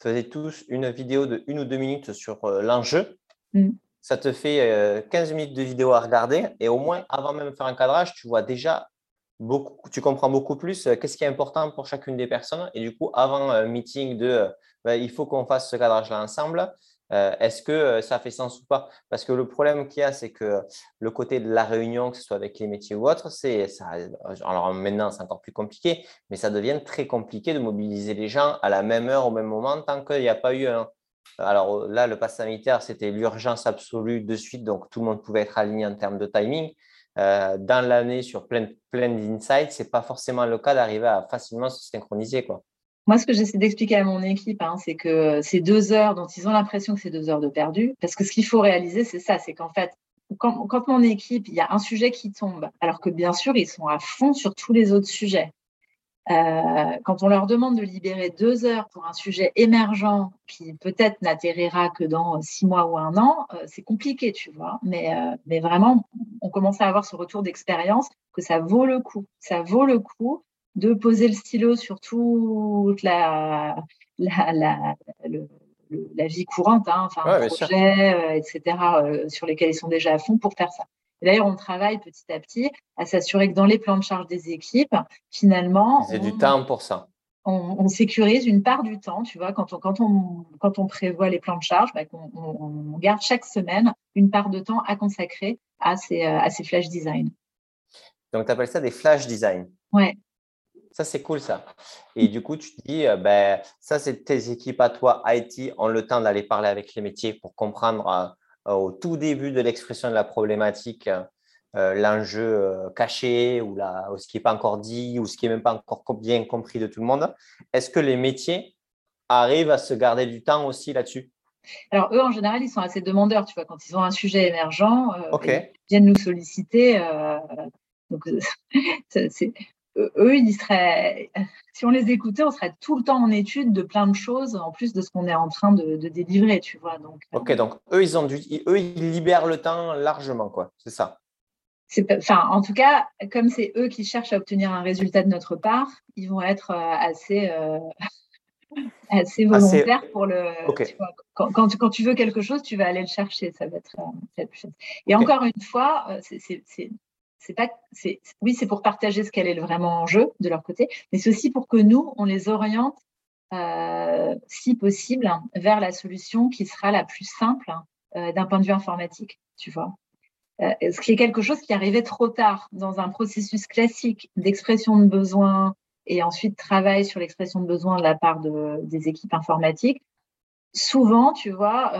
faisaient tous une vidéo de une ou deux minutes sur l'enjeu, mm. ça te fait 15 minutes de vidéo à regarder et au moins, avant même de faire un cadrage, tu vois déjà tu comprends beaucoup plus euh, qu'est-ce qui est important pour chacune des personnes. Et du coup, avant un meeting euh, ben, il faut qu'on fasse ce cadrage-là ensemble, euh, est-ce que ça fait sens ou pas? Parce que le problème qu'il y a, c'est que le côté de la réunion, que ce soit avec les métiers ou autres, c'est ça. Alors maintenant, c'est encore plus compliqué, mais ça devient très compliqué de mobiliser les gens à la même heure, au même moment, tant qu'il n'y a pas eu un. Alors là, le pass sanitaire, c'était l'urgence absolue de suite, donc tout le monde pouvait être aligné en termes de timing. Euh, dans l'année sur plein, plein d'insights, ce n'est pas forcément le cas d'arriver à facilement se synchroniser. Quoi. Moi, ce que j'essaie d'expliquer à mon équipe, hein, c'est que ces deux heures dont ils ont l'impression que c'est deux heures de perdu, parce que ce qu'il faut réaliser, c'est ça, c'est qu'en fait, quand, quand, mon équipe, il y a un sujet qui tombe, alors que bien sûr, ils sont à fond sur tous les autres sujets. Euh, quand on leur demande de libérer deux heures pour un sujet émergent qui peut-être n'atterrira que dans six mois ou un an, euh, c'est compliqué, tu vois. Mais, euh, mais vraiment, on commence à avoir ce retour d'expérience que ça vaut le coup. Ça vaut le coup de poser le stylo sur toute la, la, la, la vie courante, hein, enfin, un projet, etc., sur lesquels ils sont déjà à fond pour faire ça. D'ailleurs, on travaille petit à petit à s'assurer que dans les plans de charge des équipes, finalement. C'est du temps pour ça. On, sécurise une part du temps, tu vois, quand on, quand on, quand on prévoit les plans de charge, bah, on, garde chaque semaine une part de temps à consacrer à ces, à ces flash design. Donc, tu appelles ça des flash design Ouais. Ça, c'est cool, ça. Et du coup, tu te dis, euh, ben, ça, c'est tes équipes à toi, IT, ont le temps d'aller parler avec les métiers pour comprendre euh, euh, au tout début de l'expression de la problématique euh, l'enjeu euh, caché ou, ce qui n'est pas encore dit ou ce qui n'est même pas encore bien compris de tout le monde. Est-ce que les métiers arrivent à se garder du temps aussi là-dessus? Alors, eux, en général, ils sont assez demandeurs. Tu vois, quand ils ont un sujet émergent, ils viennent nous solliciter. donc, c'est eux, ils seraient, si on les écoutait, on serait tout le temps en étude de plein de choses, en plus de ce qu'on est en train de, délivrer, tu vois. Donc, ok, euh, donc eux, ils ont eux, ils libèrent le temps largement, quoi. C'est ça. Enfin, en tout cas, comme c'est eux qui cherchent à obtenir un résultat de notre part, ils vont être euh, assez, euh, assez volontaires pour le. quand, tu, quand, tu, veux quelque chose, tu vas aller le chercher. Ça va être. Et encore une fois, c'est c'est pas, c'est, oui, c'est pour partager ce qu'elle est vraiment en jeu de leur côté, mais c'est aussi pour que nous, on les oriente, euh, si possible, vers la solution qui sera la plus simple euh, d'un point de vue informatique, tu vois. ce qui est quelque chose qui arrivait trop tard dans un processus classique d'expression de besoin et ensuite travail sur l'expression de besoin de la part de, des équipes informatiques souvent, tu vois,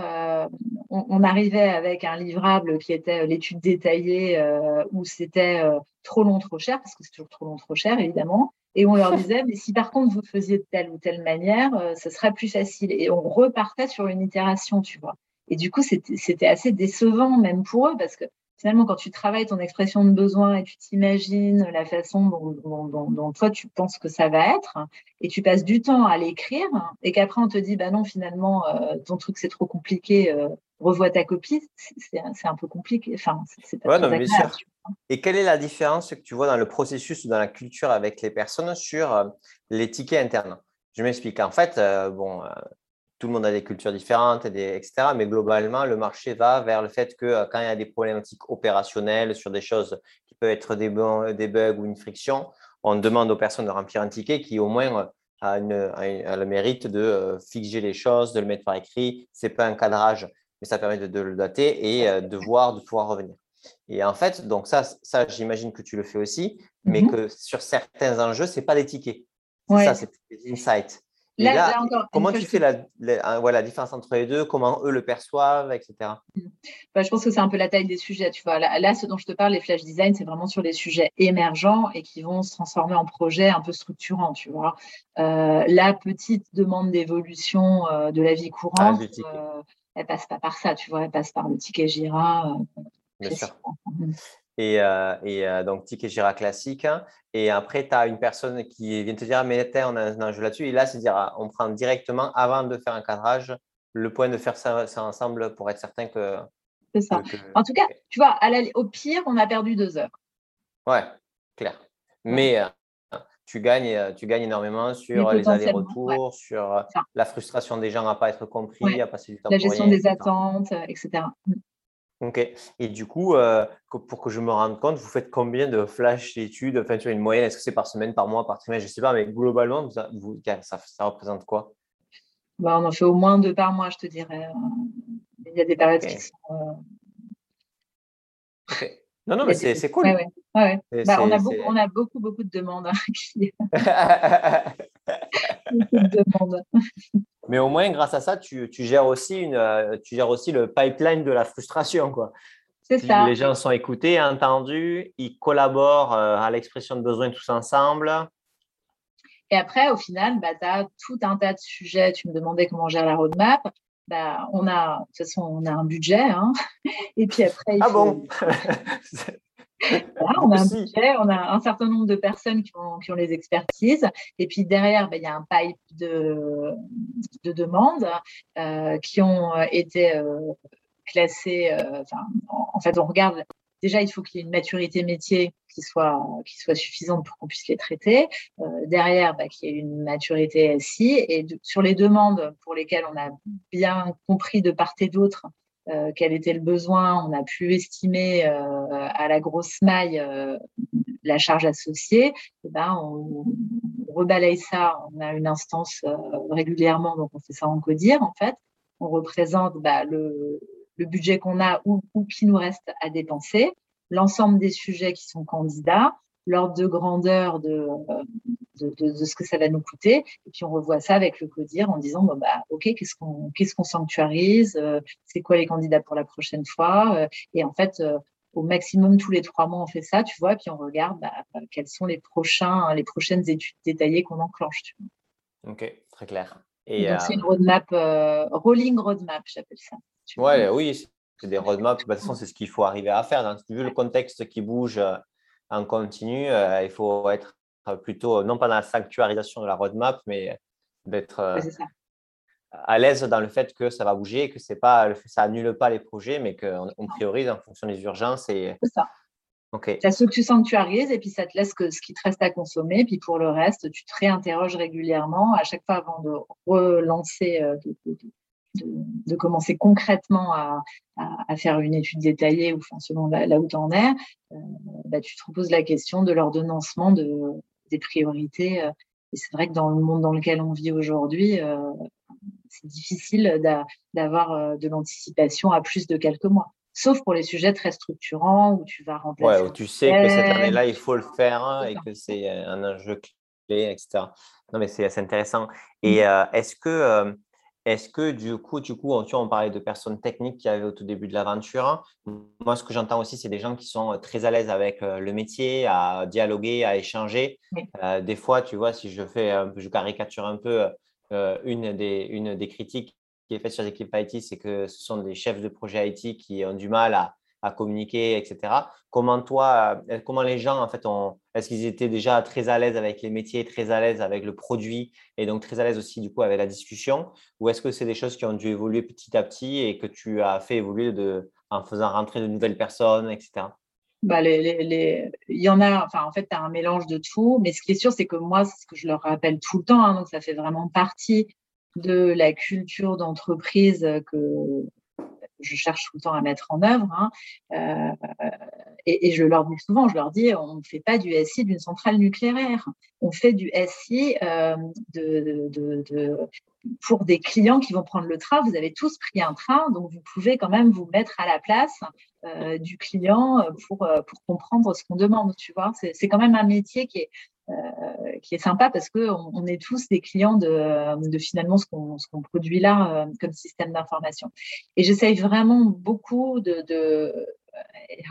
euh, on, arrivait avec un livrable qui était l'étude détaillée euh, où c'était euh, trop long, trop cher, parce que c'est toujours trop long, trop cher, évidemment. Et on leur disait, mais si par contre vous faisiez de telle ou telle manière, ce serait plus facile. Et on repartait sur une itération, tu vois. Et du coup, c'était assez décevant même pour eux, parce que finalement, quand tu travailles ton expression de besoin et tu t'imagines la façon dont, toi tu penses que ça va être, et tu passes du temps à l'écrire, et qu'après on te dit, bah non, finalement, euh, ton truc c'est trop compliqué, euh, revois ta copie, c'est un peu compliqué. Enfin, c'est pas ouais, Et quelle est la différence que tu vois dans le processus ou dans la culture avec les personnes sur euh, les tickets internes? Je m'explique. En fait, bon, tout le monde a des cultures différentes, et etc. Mais globalement, le marché va vers le fait que euh, quand il y a des problématiques opérationnelles sur des choses qui peuvent être des, des bugs ou une friction, on demande aux personnes de remplir un ticket qui au moins euh, a, le mérite de euh, fixer les choses, de le mettre par écrit. Ce n'est pas un cadrage, mais ça permet de, le dater et de voir, de pouvoir revenir. Et en fait, donc ça, ça j'imagine que tu le fais aussi, mais mhm. que sur certains enjeux, ce n'est pas des tickets. Ça, c'est des insights comment tu fais la, différence entre les deux Comment eux le perçoivent, etc. Bah, je pense que c'est un peu la taille des sujets. Tu vois, là, ce dont je te parle, les flash design, c'est vraiment sur les sujets émergents et qui vont se transformer en projets un peu structurants. Tu vois, euh, la petite demande d'évolution euh, de la vie courante, elle euh, elle passe pas par ça. Tu vois, elle passe par le ticket Gira. Bien sûr. Et, euh, euh, donc ticket Jira classique. Et après, tu as une personne qui vient te dire, mais on a un jeu là-dessus. Et là, c'est dire, ah, on prend directement, avant de faire un cadrage, le point de faire ça, ensemble pour être certain que. C'est ça. en tout cas, tu vois, au pire, on a perdu deux heures. Ouais, clair. Mais euh, tu, gagnes, tu gagnes énormément sur les allers-retours, sur la frustration des gens à ne pas être compris, à passer du temps La gestion des attentes, etc. Ok. Et du coup, euh, pour que je me rende compte, vous faites combien de flash d'études Enfin, tu as une moyenne? Est-ce que c'est par semaine, par mois, par trimestre? Je ne sais pas, mais globalement, vous, ça, représente quoi? Bah, On en fait au moins deux par mois, je te dirais. Il y a des périodes qui sont. Euh. Non, non, mais c'est cool. Ouais, ouais. Bah, on, a beaucoup, on a beaucoup, beaucoup de demandes. Hein, beaucoup de demandes. Mais au moins, grâce à ça, tu, gères, aussi une, euh, tu gères aussi le pipeline de la frustration. Quoi. C'est ça. Les gens sont écoutés, entendus, ils collaborent euh, à l'expression de besoins tous ensemble. Et après, au final, bah, tu as tout un tas de sujets. Tu me demandais comment on gère la roadmap. Bah, on a, de toute façon, on a un budget. Hein. Et puis après, il ah bon? on a un budget, on a un certain nombre de personnes qui ont, qui ont les expertises. Et puis derrière, ben, il y a un pipe de, de demandes euh, qui ont été euh, classées. Euh, en, fait, on regarde. Déjà, il faut qu'il y ait une maturité métier qui soit, qui soit suffisante pour qu'on puisse les traiter. derrière, ben, qu'il y ait une maturité SI. Et sur les demandes pour lesquelles on a bien compris de part et d'autre euh, quel était le besoin, on a pu estimer euh, à la grosse maille euh, la charge associée, eh ben on, rebalaye ça, on a une instance régulièrement, donc on fait ça en codir en fait. On représente bah, le, le, budget qu'on a ou, ou qui nous reste à dépenser, l'ensemble des sujets qui sont candidats, l'ordre de grandeur de, de, ce que ça va nous coûter. Et puis on revoit ça avec le CODIR en disant bon, bah, OK, qu'est-ce qu'on qu'est-ce qu'on sanctuarise euh, C'est quoi les candidats pour la prochaine fois euh, Et en fait, euh, au maximum, tous les trois mois, on fait ça, tu vois, puis on regarde bah, quelles sont les, prochains, les prochaines études détaillées qu'on enclenche. Tu Ok, très clair. Et, Donc, c'est une roadmap, rolling roadmap, j'appelle ça. Ouais, oui, c'est des roadmaps. Bah, de toute façon, c'est ce qu'il faut arriver à faire. Dans, vu le contexte qui bouge en continu, il faut être plutôt, non pas dans la sanctuarisation de la roadmap, mais d'être euh, à l'aise dans le fait que ça va bouger, que c'est pas, ça annule pas les projets, mais qu'on on priorise en fonction des urgences. Et... C'est ça. Okay. Tu as ce que tu sanctuarises et puis ça te laisse que ce qui te reste à consommer. Puis pour le reste, tu te réinterroges régulièrement à chaque fois avant de relancer, euh, de, de, commencer concrètement à, à, faire une étude détaillée ou enfin, selon là, où tu en es. Euh, bah, tu te reposes la question de l'ordonnancement de, des priorités. Euh, et c'est vrai que dans le monde dans lequel on vit aujourd'hui, euh, c'est difficile d'avoir de l'anticipation à plus de quelques mois. sauf pour les sujets très structurants où tu vas remplacer. Ouais, où tu sais que cette année-là, il faut le faire et que c'est un enjeu clé, etc. Non, mais c'est intéressant. Et mmh. est-ce que est-ce que du coup, du coup, on, tu on parlait de personnes techniques qui avaient au tout début de l'aventure. Moi, ce que j'entends aussi, c'est des gens qui sont très à l'aise avec euh, le métier, à dialoguer, à échanger. Euh, des fois, tu vois, si je fais, je caricature un peu euh, une, des, une des critiques qui est faite sur l'équipe IT, c'est que ce sont des chefs de projet IT qui ont du mal à, à communiquer, etc. Comment toi, euh, comment les gens, en fait, ont, est-ce qu'ils étaient déjà très à l'aise avec les métiers, très à l'aise avec le produit et donc très à l'aise aussi, du coup, avec la discussion? Ou est-ce que c'est des choses qui ont dû évoluer petit à petit et que tu as fait évoluer en faisant rentrer de nouvelles personnes, etc. Bah, les, Il y en a, enfin, en fait, tu as un mélange de tout. Mais ce qui est sûr, c'est que moi, c'est ce que je leur rappelle tout le temps, hein, donc ça fait vraiment partie de la culture d'entreprise que, je cherche tout le temps à mettre en œuvre. Hein. Euh, et, je leur dis souvent, je leur dis, on ne fait pas du SI d'une centrale nucléaire. On fait du SI euh, de, pour des clients qui vont prendre le train. Vous avez tous pris un train, donc vous pouvez quand même vous mettre à la place euh, du client pour, pour comprendre ce qu'on demande. Tu vois, c'est quand même un métier qui est qui est sympa parce qu'on on est tous des clients de, de finalement ce qu'on qu'on produit là euh, comme système d'information. Et j'essaye vraiment beaucoup de, de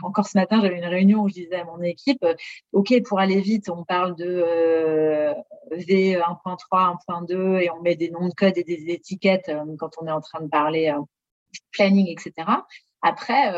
encore ce matin, j'avais une réunion où je disais à mon équipe, euh, OK, pour aller vite, on parle de V 1.3, 1.2 et on met des noms de code et des étiquettes quand on est en train de parler planning, etc. Après,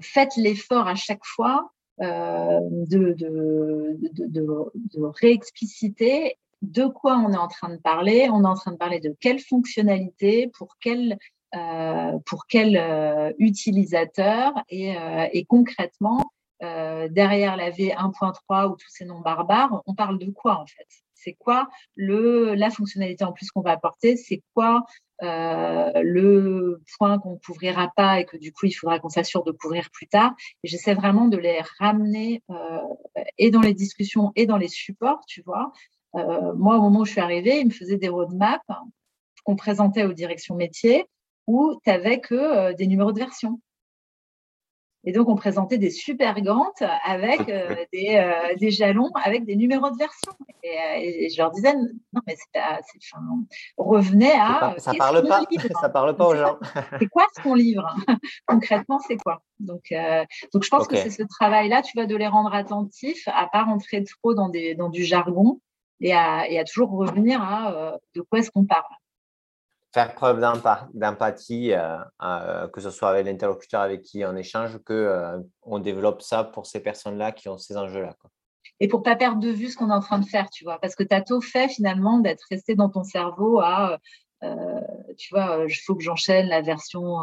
faites l'effort à chaque fois euh, de, de, réexpliciter de quoi on est en train de parler. On est en train de parler de quelle fonctionnalité, pour quel, euh, pour quel euh, utilisateur et, euh, concrètement, euh, derrière la V1.3 ou tous ces noms barbares, on parle de quoi en fait? C'est quoi la fonctionnalité en plus qu'on va apporter? C'est quoi euh, le point qu'on ne couvrira pas et que du coup il faudra qu'on s'assure de couvrir plus tard? J'essaie vraiment de les ramener euh, et dans les discussions et dans les supports, tu vois. Euh, moi, au moment où je suis arrivée, ils me faisaient des roadmaps qu'on présentait aux directions métiers où tu n'avais que des numéros de version. Et donc, on présentait des super gantes avec euh, des, euh, des, jalons, avec des numéros de version. Et, euh, et je leur disais, non, mais c'est pas, enfin, revenez à. ça parle pas, ça parle pas aux gens. c'est quoi ce qu'on livre? Concrètement, c'est quoi? Donc, donc, je pense que c'est ce travail-là, tu vas de les rendre attentifs, à pas rentrer trop dans, des, dans du jargon et à, et à toujours revenir à de quoi est-ce qu'on parle faire preuve d'empathie, euh, euh, que ce soit avec l'interlocuteur avec qui on échange, que euh, on développe ça pour ces personnes-là qui ont ces enjeux-là. Et pour pas perdre de vue ce qu'on est en train de faire, tu vois, parce que tu as tout fait finalement d'être resté dans ton cerveau à, tu vois, il faut que j'enchaîne la version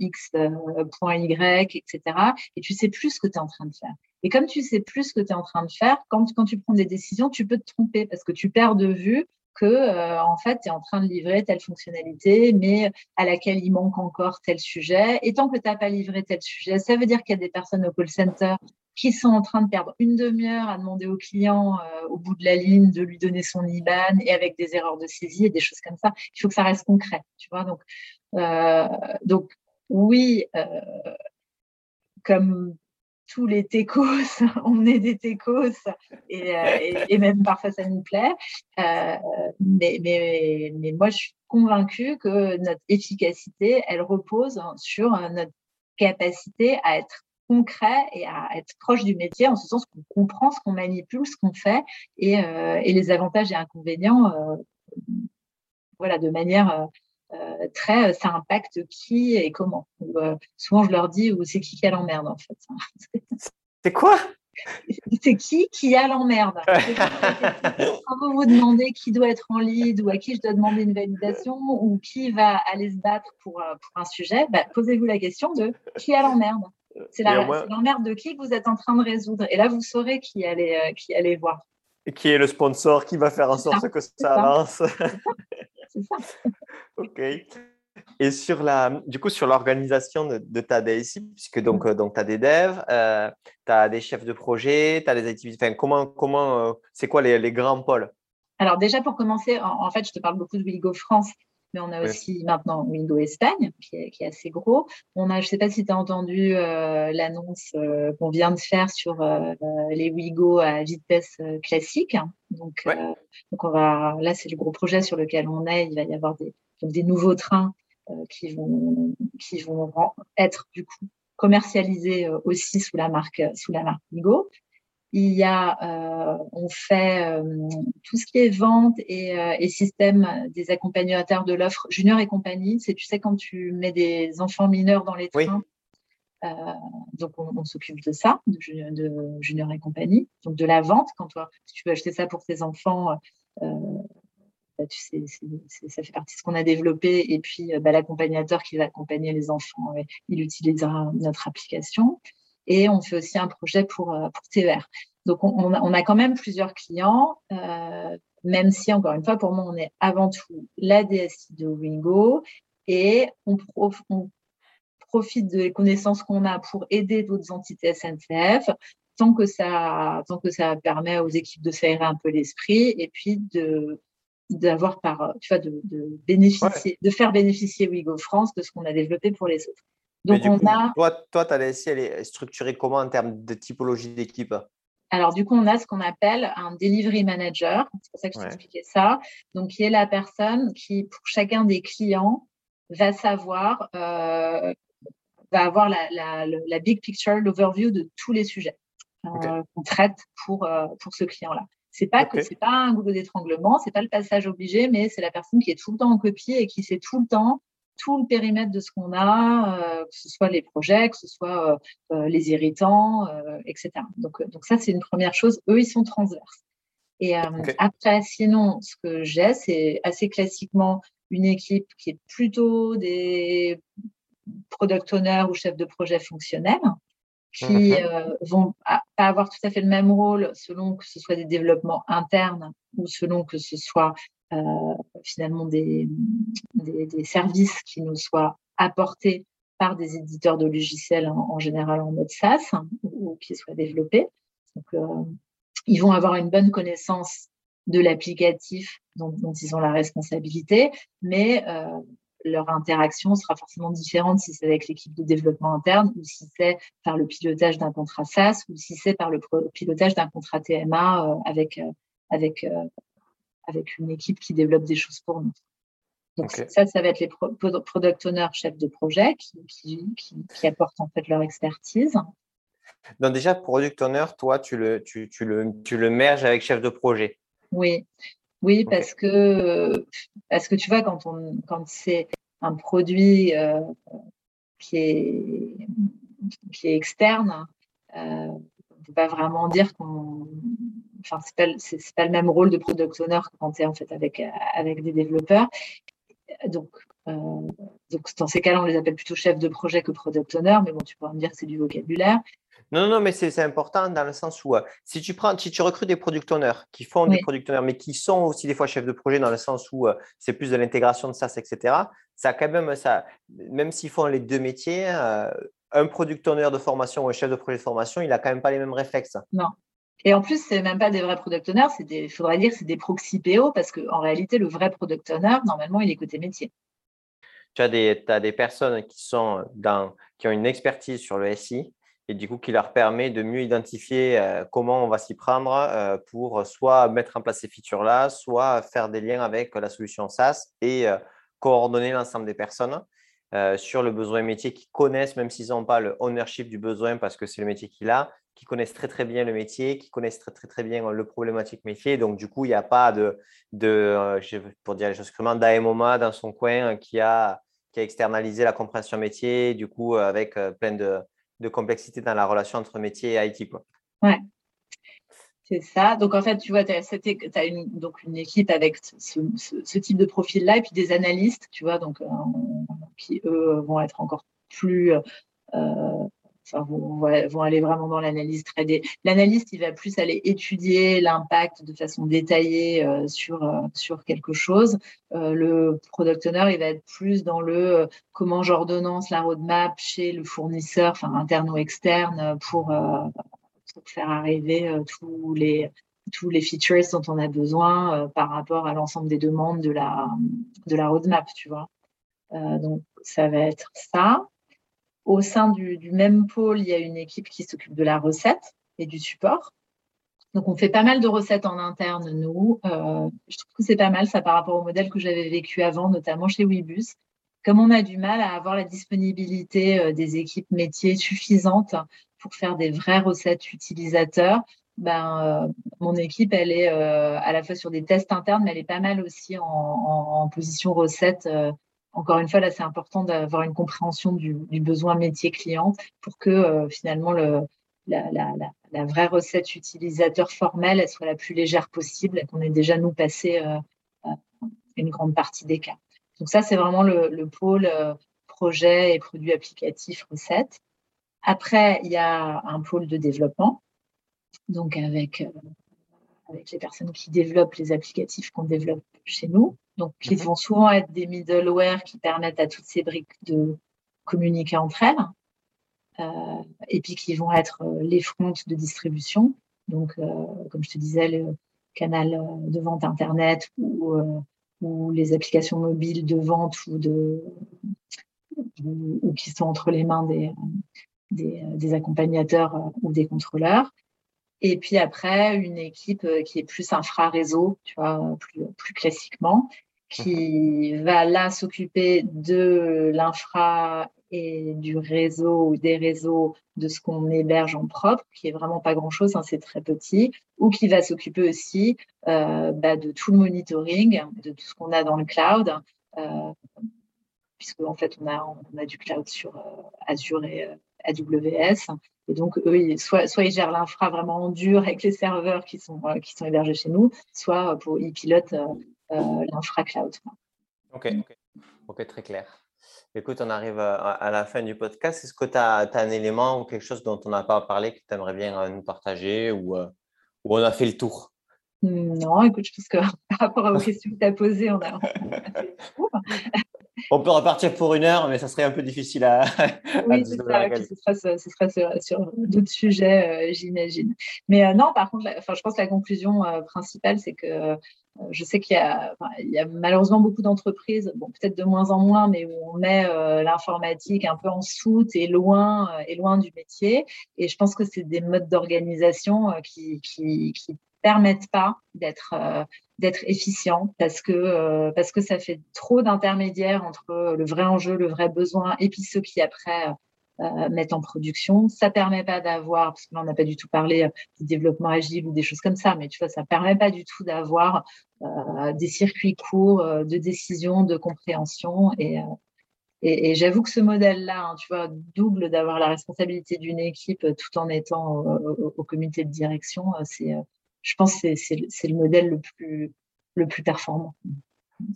X.Y, etc. Et tu sais plus ce que tu es en train de faire. Et comme tu sais plus ce que tu es en train de faire, quand, quand tu prends des décisions, tu peux te tromper parce que tu perds de vue que euh, en fait, tu es en train de livrer telle fonctionnalité, mais à laquelle il manque encore tel sujet. Et tant que tu n'as pas livré tel sujet, ça veut dire qu'il y a des personnes au call center qui sont en train de perdre une demi-heure à demander au client euh, au bout de la ligne de lui donner son IBAN et avec des erreurs de saisie et des choses comme ça. Il faut que ça reste concret, tu vois. Donc, euh, donc oui, comme tous les techos, on est des techos et, euh, et, même parfois ça nous plaît. Euh, mais, mais, mais, moi, je suis convaincue que notre efficacité, elle repose sur notre capacité à être concret et à être proche du métier, en ce sens qu'on comprend ce qu'on manipule, ce qu'on fait et, euh, et, les avantages et inconvénients, euh, voilà, de manière euh, très, euh, ça impacte qui et comment. Euh, souvent, je leur dis, c'est qui qui a l'emmerde, en fait. C'est quoi? C'est qui qui a l'emmerde Quand vous vous demandez qui doit être en lead ou à qui je dois demander une validation ou qui va aller se battre pour, pour un sujet, bah, posez-vous la question de qui a l'emmerde. C'est l'emmerde de qui que vous êtes en train de résoudre. Et là, vous saurez qui allez, qui allez voir. Et qui est le sponsor qui va faire en sorte que ça avance. C'est ça. ok. Et sur la, du coup, sur l'organisation de, ta DSI, puisque donc, euh, donc tu as des devs, euh, tu as des chefs de projet, tu as des activités. Enfin, comment, comment, euh, c'est quoi les, les, grands pôles? Alors, déjà, pour commencer, en, fait, je te parle beaucoup de Willigo France. Mais on a aussi maintenant Wingo Espagne, qui est, assez gros. On a, je ne sais pas si tu as entendu euh, l'annonce euh, qu'on vient de faire sur euh, les Wigo à vitesse classique. Donc, donc on va, là, c'est le gros projet sur lequel on est. Il va y avoir des, des nouveaux trains qui, vont, qui vont être du coup commercialisés aussi sous la marque, sous la marque Wigo. Il y a, euh, on fait euh, tout ce qui est vente et, euh, et système des accompagnateurs de l'offre junior et compagnie. C'est, tu sais, quand tu mets des enfants mineurs dans les trains. Euh, donc, on, s'occupe de ça, de, de, junior et compagnie. Donc, de la vente. Quand toi, si tu veux acheter ça pour tes enfants, bah, tu sais, ça fait partie de ce qu'on a développé. Et puis, bah, l'accompagnateur qui va accompagner les enfants, il utilisera notre application et on fait aussi un projet pour, euh, pour TER. Donc, on, a, quand même plusieurs clients, euh, même si, encore une fois, pour moi, on est avant tout la DSI de Wingo et on, profite des connaissances qu'on a pour aider d'autres entités SNCF tant que ça, tant que ça permet aux équipes de s'aérer un peu l'esprit et puis de d'avoir par, tu vois, de, bénéficier, de faire bénéficier Wigo France de ce qu'on a développé pour les autres. Donc, on a. Toi, toi, ta DSI, elle est structurée comment en termes de typologie d'équipe? Alors, du coup, on a ce qu'on appelle un delivery manager. C'est pour ça que je t'expliquais ça. Donc, qui est la personne qui, pour chacun des clients, va savoir, euh, va avoir la, la, big picture, l'overview de tous les sujets euh, qu'on traite pour, euh, pour ce client-là. C'est pas que c'est pas un goulot d'étranglement, c'est pas le passage obligé, mais c'est la personne qui est tout le temps en copie et qui sait tout le temps tout le périmètre de ce qu'on a, euh, que ce soit les projets, que ce soit euh, euh, les irritants, etc. Donc, donc ça, c'est une première chose. Eux, ils sont transverses. Et après, sinon, ce que j'ai, c'est assez classiquement une équipe qui est plutôt des product owners ou chefs de projet fonctionnels qui mhm. vont pas avoir tout à fait le même rôle selon que ce soit des développements internes ou selon que ce soit finalement des, services qui nous soient apportés par des éditeurs de logiciels en, général en mode SaaS ou, qui soient développés. Euh, ils vont avoir une bonne connaissance de l'applicatif dont, ils ont la responsabilité, mais euh, leur interaction sera forcément différente si c'est avec l'équipe de développement interne ou si c'est par le pilotage d'un contrat SaaS ou si c'est par le pilotage d'un contrat TMA avec, avec avec une équipe qui développe des choses pour nous. Donc ça, ça va être les product owners, chefs de projet, qui, qui, apportent en fait leur expertise. Donc déjà, product owner, toi, tu le, tu, tu le, tu le merges avec chef de projet. Oui, oui, parce que parce que tu vois, quand on quand c'est un produit euh, qui est qui est externe, euh, ne peut pas vraiment dire qu'on enfin, c'est pas, c'est, pas le même rôle de product owner quand tu es en fait avec, avec des développeurs. Donc, euh, donc, dans ces cas-là, on les appelle plutôt chef de projet que product owner, mais bon, tu pourras me dire que c'est du vocabulaire. Non, non, mais c'est, important dans le sens où euh, si tu prends, si tu recrutes des product owners qui font des product owners, mais qui sont aussi des fois chefs de projet dans le sens où euh, c'est plus de l'intégration de SaaS, etc. Ça quand même ça, même s'ils font les deux métiers, un product owner de formation ou un chef de projet de formation, il a quand même pas les mêmes réflexes. Non, et en plus, c'est même pas des vrais product owners, c'est des, faudrait dire, c'est des proxy PO parce qu'en réalité, le vrai product owner, normalement, il est côté métier. Tu as des, as des personnes qui, sont dans, qui ont une expertise sur le SI et du coup qui leur permet de mieux identifier euh, comment on va s'y prendre euh, pour soit mettre en place ces features-là, soit faire des liens avec la solution SaaS et euh, coordonner l'ensemble des personnes. Sur le besoin métier qui connaissent, même s'ils n'ont pas le ownership du besoin parce que c'est le métier qu'il a, qui connaissent très très bien le métier, qui connaissent très très, très bien le problématique métier. Donc du coup, il n'y a pas de, de euh, pour dire les choses crûment, d'AMOMA dans son coin qui a, qui a externalisé la compréhension métier, du coup, euh, avec euh, plein de, de complexité dans la relation entre métier et IT. Quoi. Ouais. C'est ça. Donc, en fait, tu vois, tu as, une, donc une équipe avec ce, type de profil-là et puis des analystes, tu vois, donc, qui, eux, vont être encore plus vont, aller vraiment dans l'analyse très L'analyste, il va plus aller étudier l'impact de façon détaillée euh, sur, euh, sur quelque chose. Euh, le product owner, il va être plus dans le comment j'ordonnance la roadmap chez le fournisseur, enfin interne ou externe, pour, pour faire arriver tous les tous les features dont on a besoin par rapport à l'ensemble des demandes de la, de la roadmap, tu vois. donc, ça va être ça. Au sein du, du, même pôle, il y a une équipe qui s'occupe de la recette et du support. Donc, on fait pas mal de recettes en interne, nous. Euh, je trouve que c'est pas mal, ça, par rapport au modèle que j'avais vécu avant, notamment chez Webus. Comme on a du mal à avoir la disponibilité euh, des équipes métiers suffisantes pour faire des vraies recettes utilisateurs, ben, euh, mon équipe, elle est à la fois sur des tests internes, mais elle est pas mal aussi en, position recette. encore une fois, là, c'est important d'avoir une compréhension du, besoin métier client pour que finalement le, la, vraie recette utilisateur formelle elle soit la plus légère possible et qu'on ait déjà nous passé euh, euh, une grande partie des cas. Donc ça, c'est vraiment le, pôle euh, projet et produits applicatifs recettes. Après, il y a un pôle de développement, donc avec, avec les personnes qui développent les applicatifs qu'on développe chez nous. Donc, qui vont souvent être des middleware qui permettent à toutes ces briques de communiquer entre elles. Euh, et puis qui vont être euh, les fronts de distribution. Donc, euh, comme je te disais, le canal de vente Internet ou, ou les applications mobiles de vente ou, de, ou, qui sont entre les mains des, des, des, accompagnateurs ou des contrôleurs. Et puis après, une équipe qui est plus infra-réseau, tu vois, plus, plus classiquement, qui va là s'occuper de l'infra et du réseau ou des réseaux de ce qu'on héberge en propre, qui est vraiment pas grand-chose, hein, c'est très petit, ou qui va s'occuper aussi euh, bah, de tout le monitoring, de tout ce qu'on a dans le cloud, euh, puisque en fait on a, on a du cloud sur euh, Azure et AWS. Et donc, eux, soit, soit ils gèrent l'infra vraiment en dur avec les serveurs qui sont, qui sont hébergés chez nous, soit pour, ils pilotent l'infra cloud. Ok, ok, très clair. Écoute, on arrive à, la fin du podcast. Est-ce que tu as, un élément ou quelque chose dont on n'a pas parlé que tu aimerais bien euh, nous partager ou, euh, ou, on a fait le tour? Non, écoute, je pense que par rapport aux questions que tu as posées, on a, fait le tour. On peut repartir pour une heure, mais ça serait un peu difficile à. Oui, c'est ça. Ce sera, sur, d'autres sujets, euh, j'imagine. Mais non, par contre, je pense que la conclusion principale, c'est que euh, je sais qu'il y, a malheureusement beaucoup d'entreprises, bon, peut-être de moins en moins, mais où on met euh, l'informatique un peu en soute et loin, euh, et loin du métier. Et je pense que c'est des modes d'organisation qui, qui, qui permettent pas d'être d'être efficient parce que parce que ça fait trop d'intermédiaires entre le vrai enjeu, le vrai besoin et puis ceux qui après euh, mettre en production. Ça permet pas d'avoir, parce que là on n'a pas du tout parlé euh, du développement agile ou des choses comme ça, mais tu vois, ça permet pas du tout d'avoir euh, des circuits courts de décision, de compréhension et et, j'avoue que ce modèle-là, hein, tu vois, double d'avoir la responsabilité d'une équipe tout en étant au, au comité de direction, c'est, je pense, c'est, c'est le modèle le plus, le plus performant.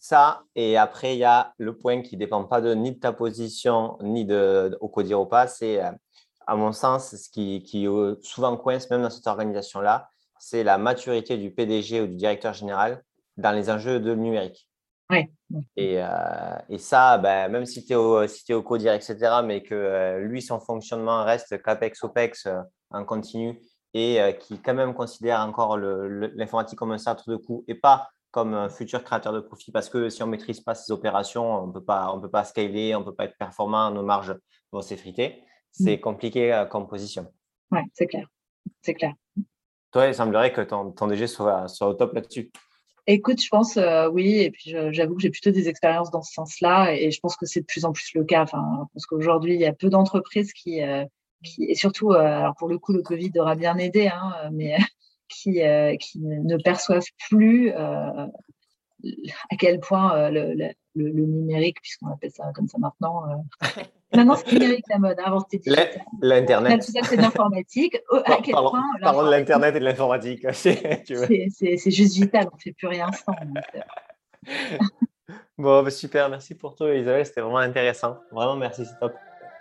Ça, et après, il y a le point qui ne dépend pas de, ni de ta position, ni de, au codir ou pas. C'est, euh, à mon sens, ce qui, qui euh, souvent coince même dans cette organisation-là, c'est la maturité du PDG ou du directeur général dans les enjeux de numérique. Oui. Et, euh, et, ça, ben, même si tu es au, si es au codir, etc., mais que lui, son fonctionnement reste CAPEX, OPEX en continu et qui quand même considère encore l'informatique comme un centre de coût et pas comme un futur créateur de profit parce que si on ne maîtrise pas ces opérations, on ne peut pas, scaler, on ne peut pas être performant, nos marges vont s'effriter. C'est mm. compliqué euh, comme position. Oui, c'est clair. C'est clair. Toi, il semblerait que ton, ton DG soit, soit, au top là-dessus. Écoute, je pense euh, oui, et puis j'avoue que j'ai plutôt des expériences dans ce sens-là, et je pense que c'est de plus en plus le cas. Enfin, parce qu'aujourd'hui, il y a peu d'entreprises qui, euh, qui, et surtout, alors pour le coup, le Covid aura bien aidé, hein, mais qui, euh, qui ne perçoivent plus euh, à quel point euh, le, le, le, numérique, puisqu'on appelle ça comme ça maintenant, maintenant c'est numérique la mode, hein, avant c'était L'internet. C'est l'informatique. À quel parlons, point parlons de l'internet et de l'informatique. c'est juste vital, on ne fait plus rien sans. bon, bah, super, merci pour toi Isabelle, c'était vraiment intéressant. Vraiment merci, c'est top.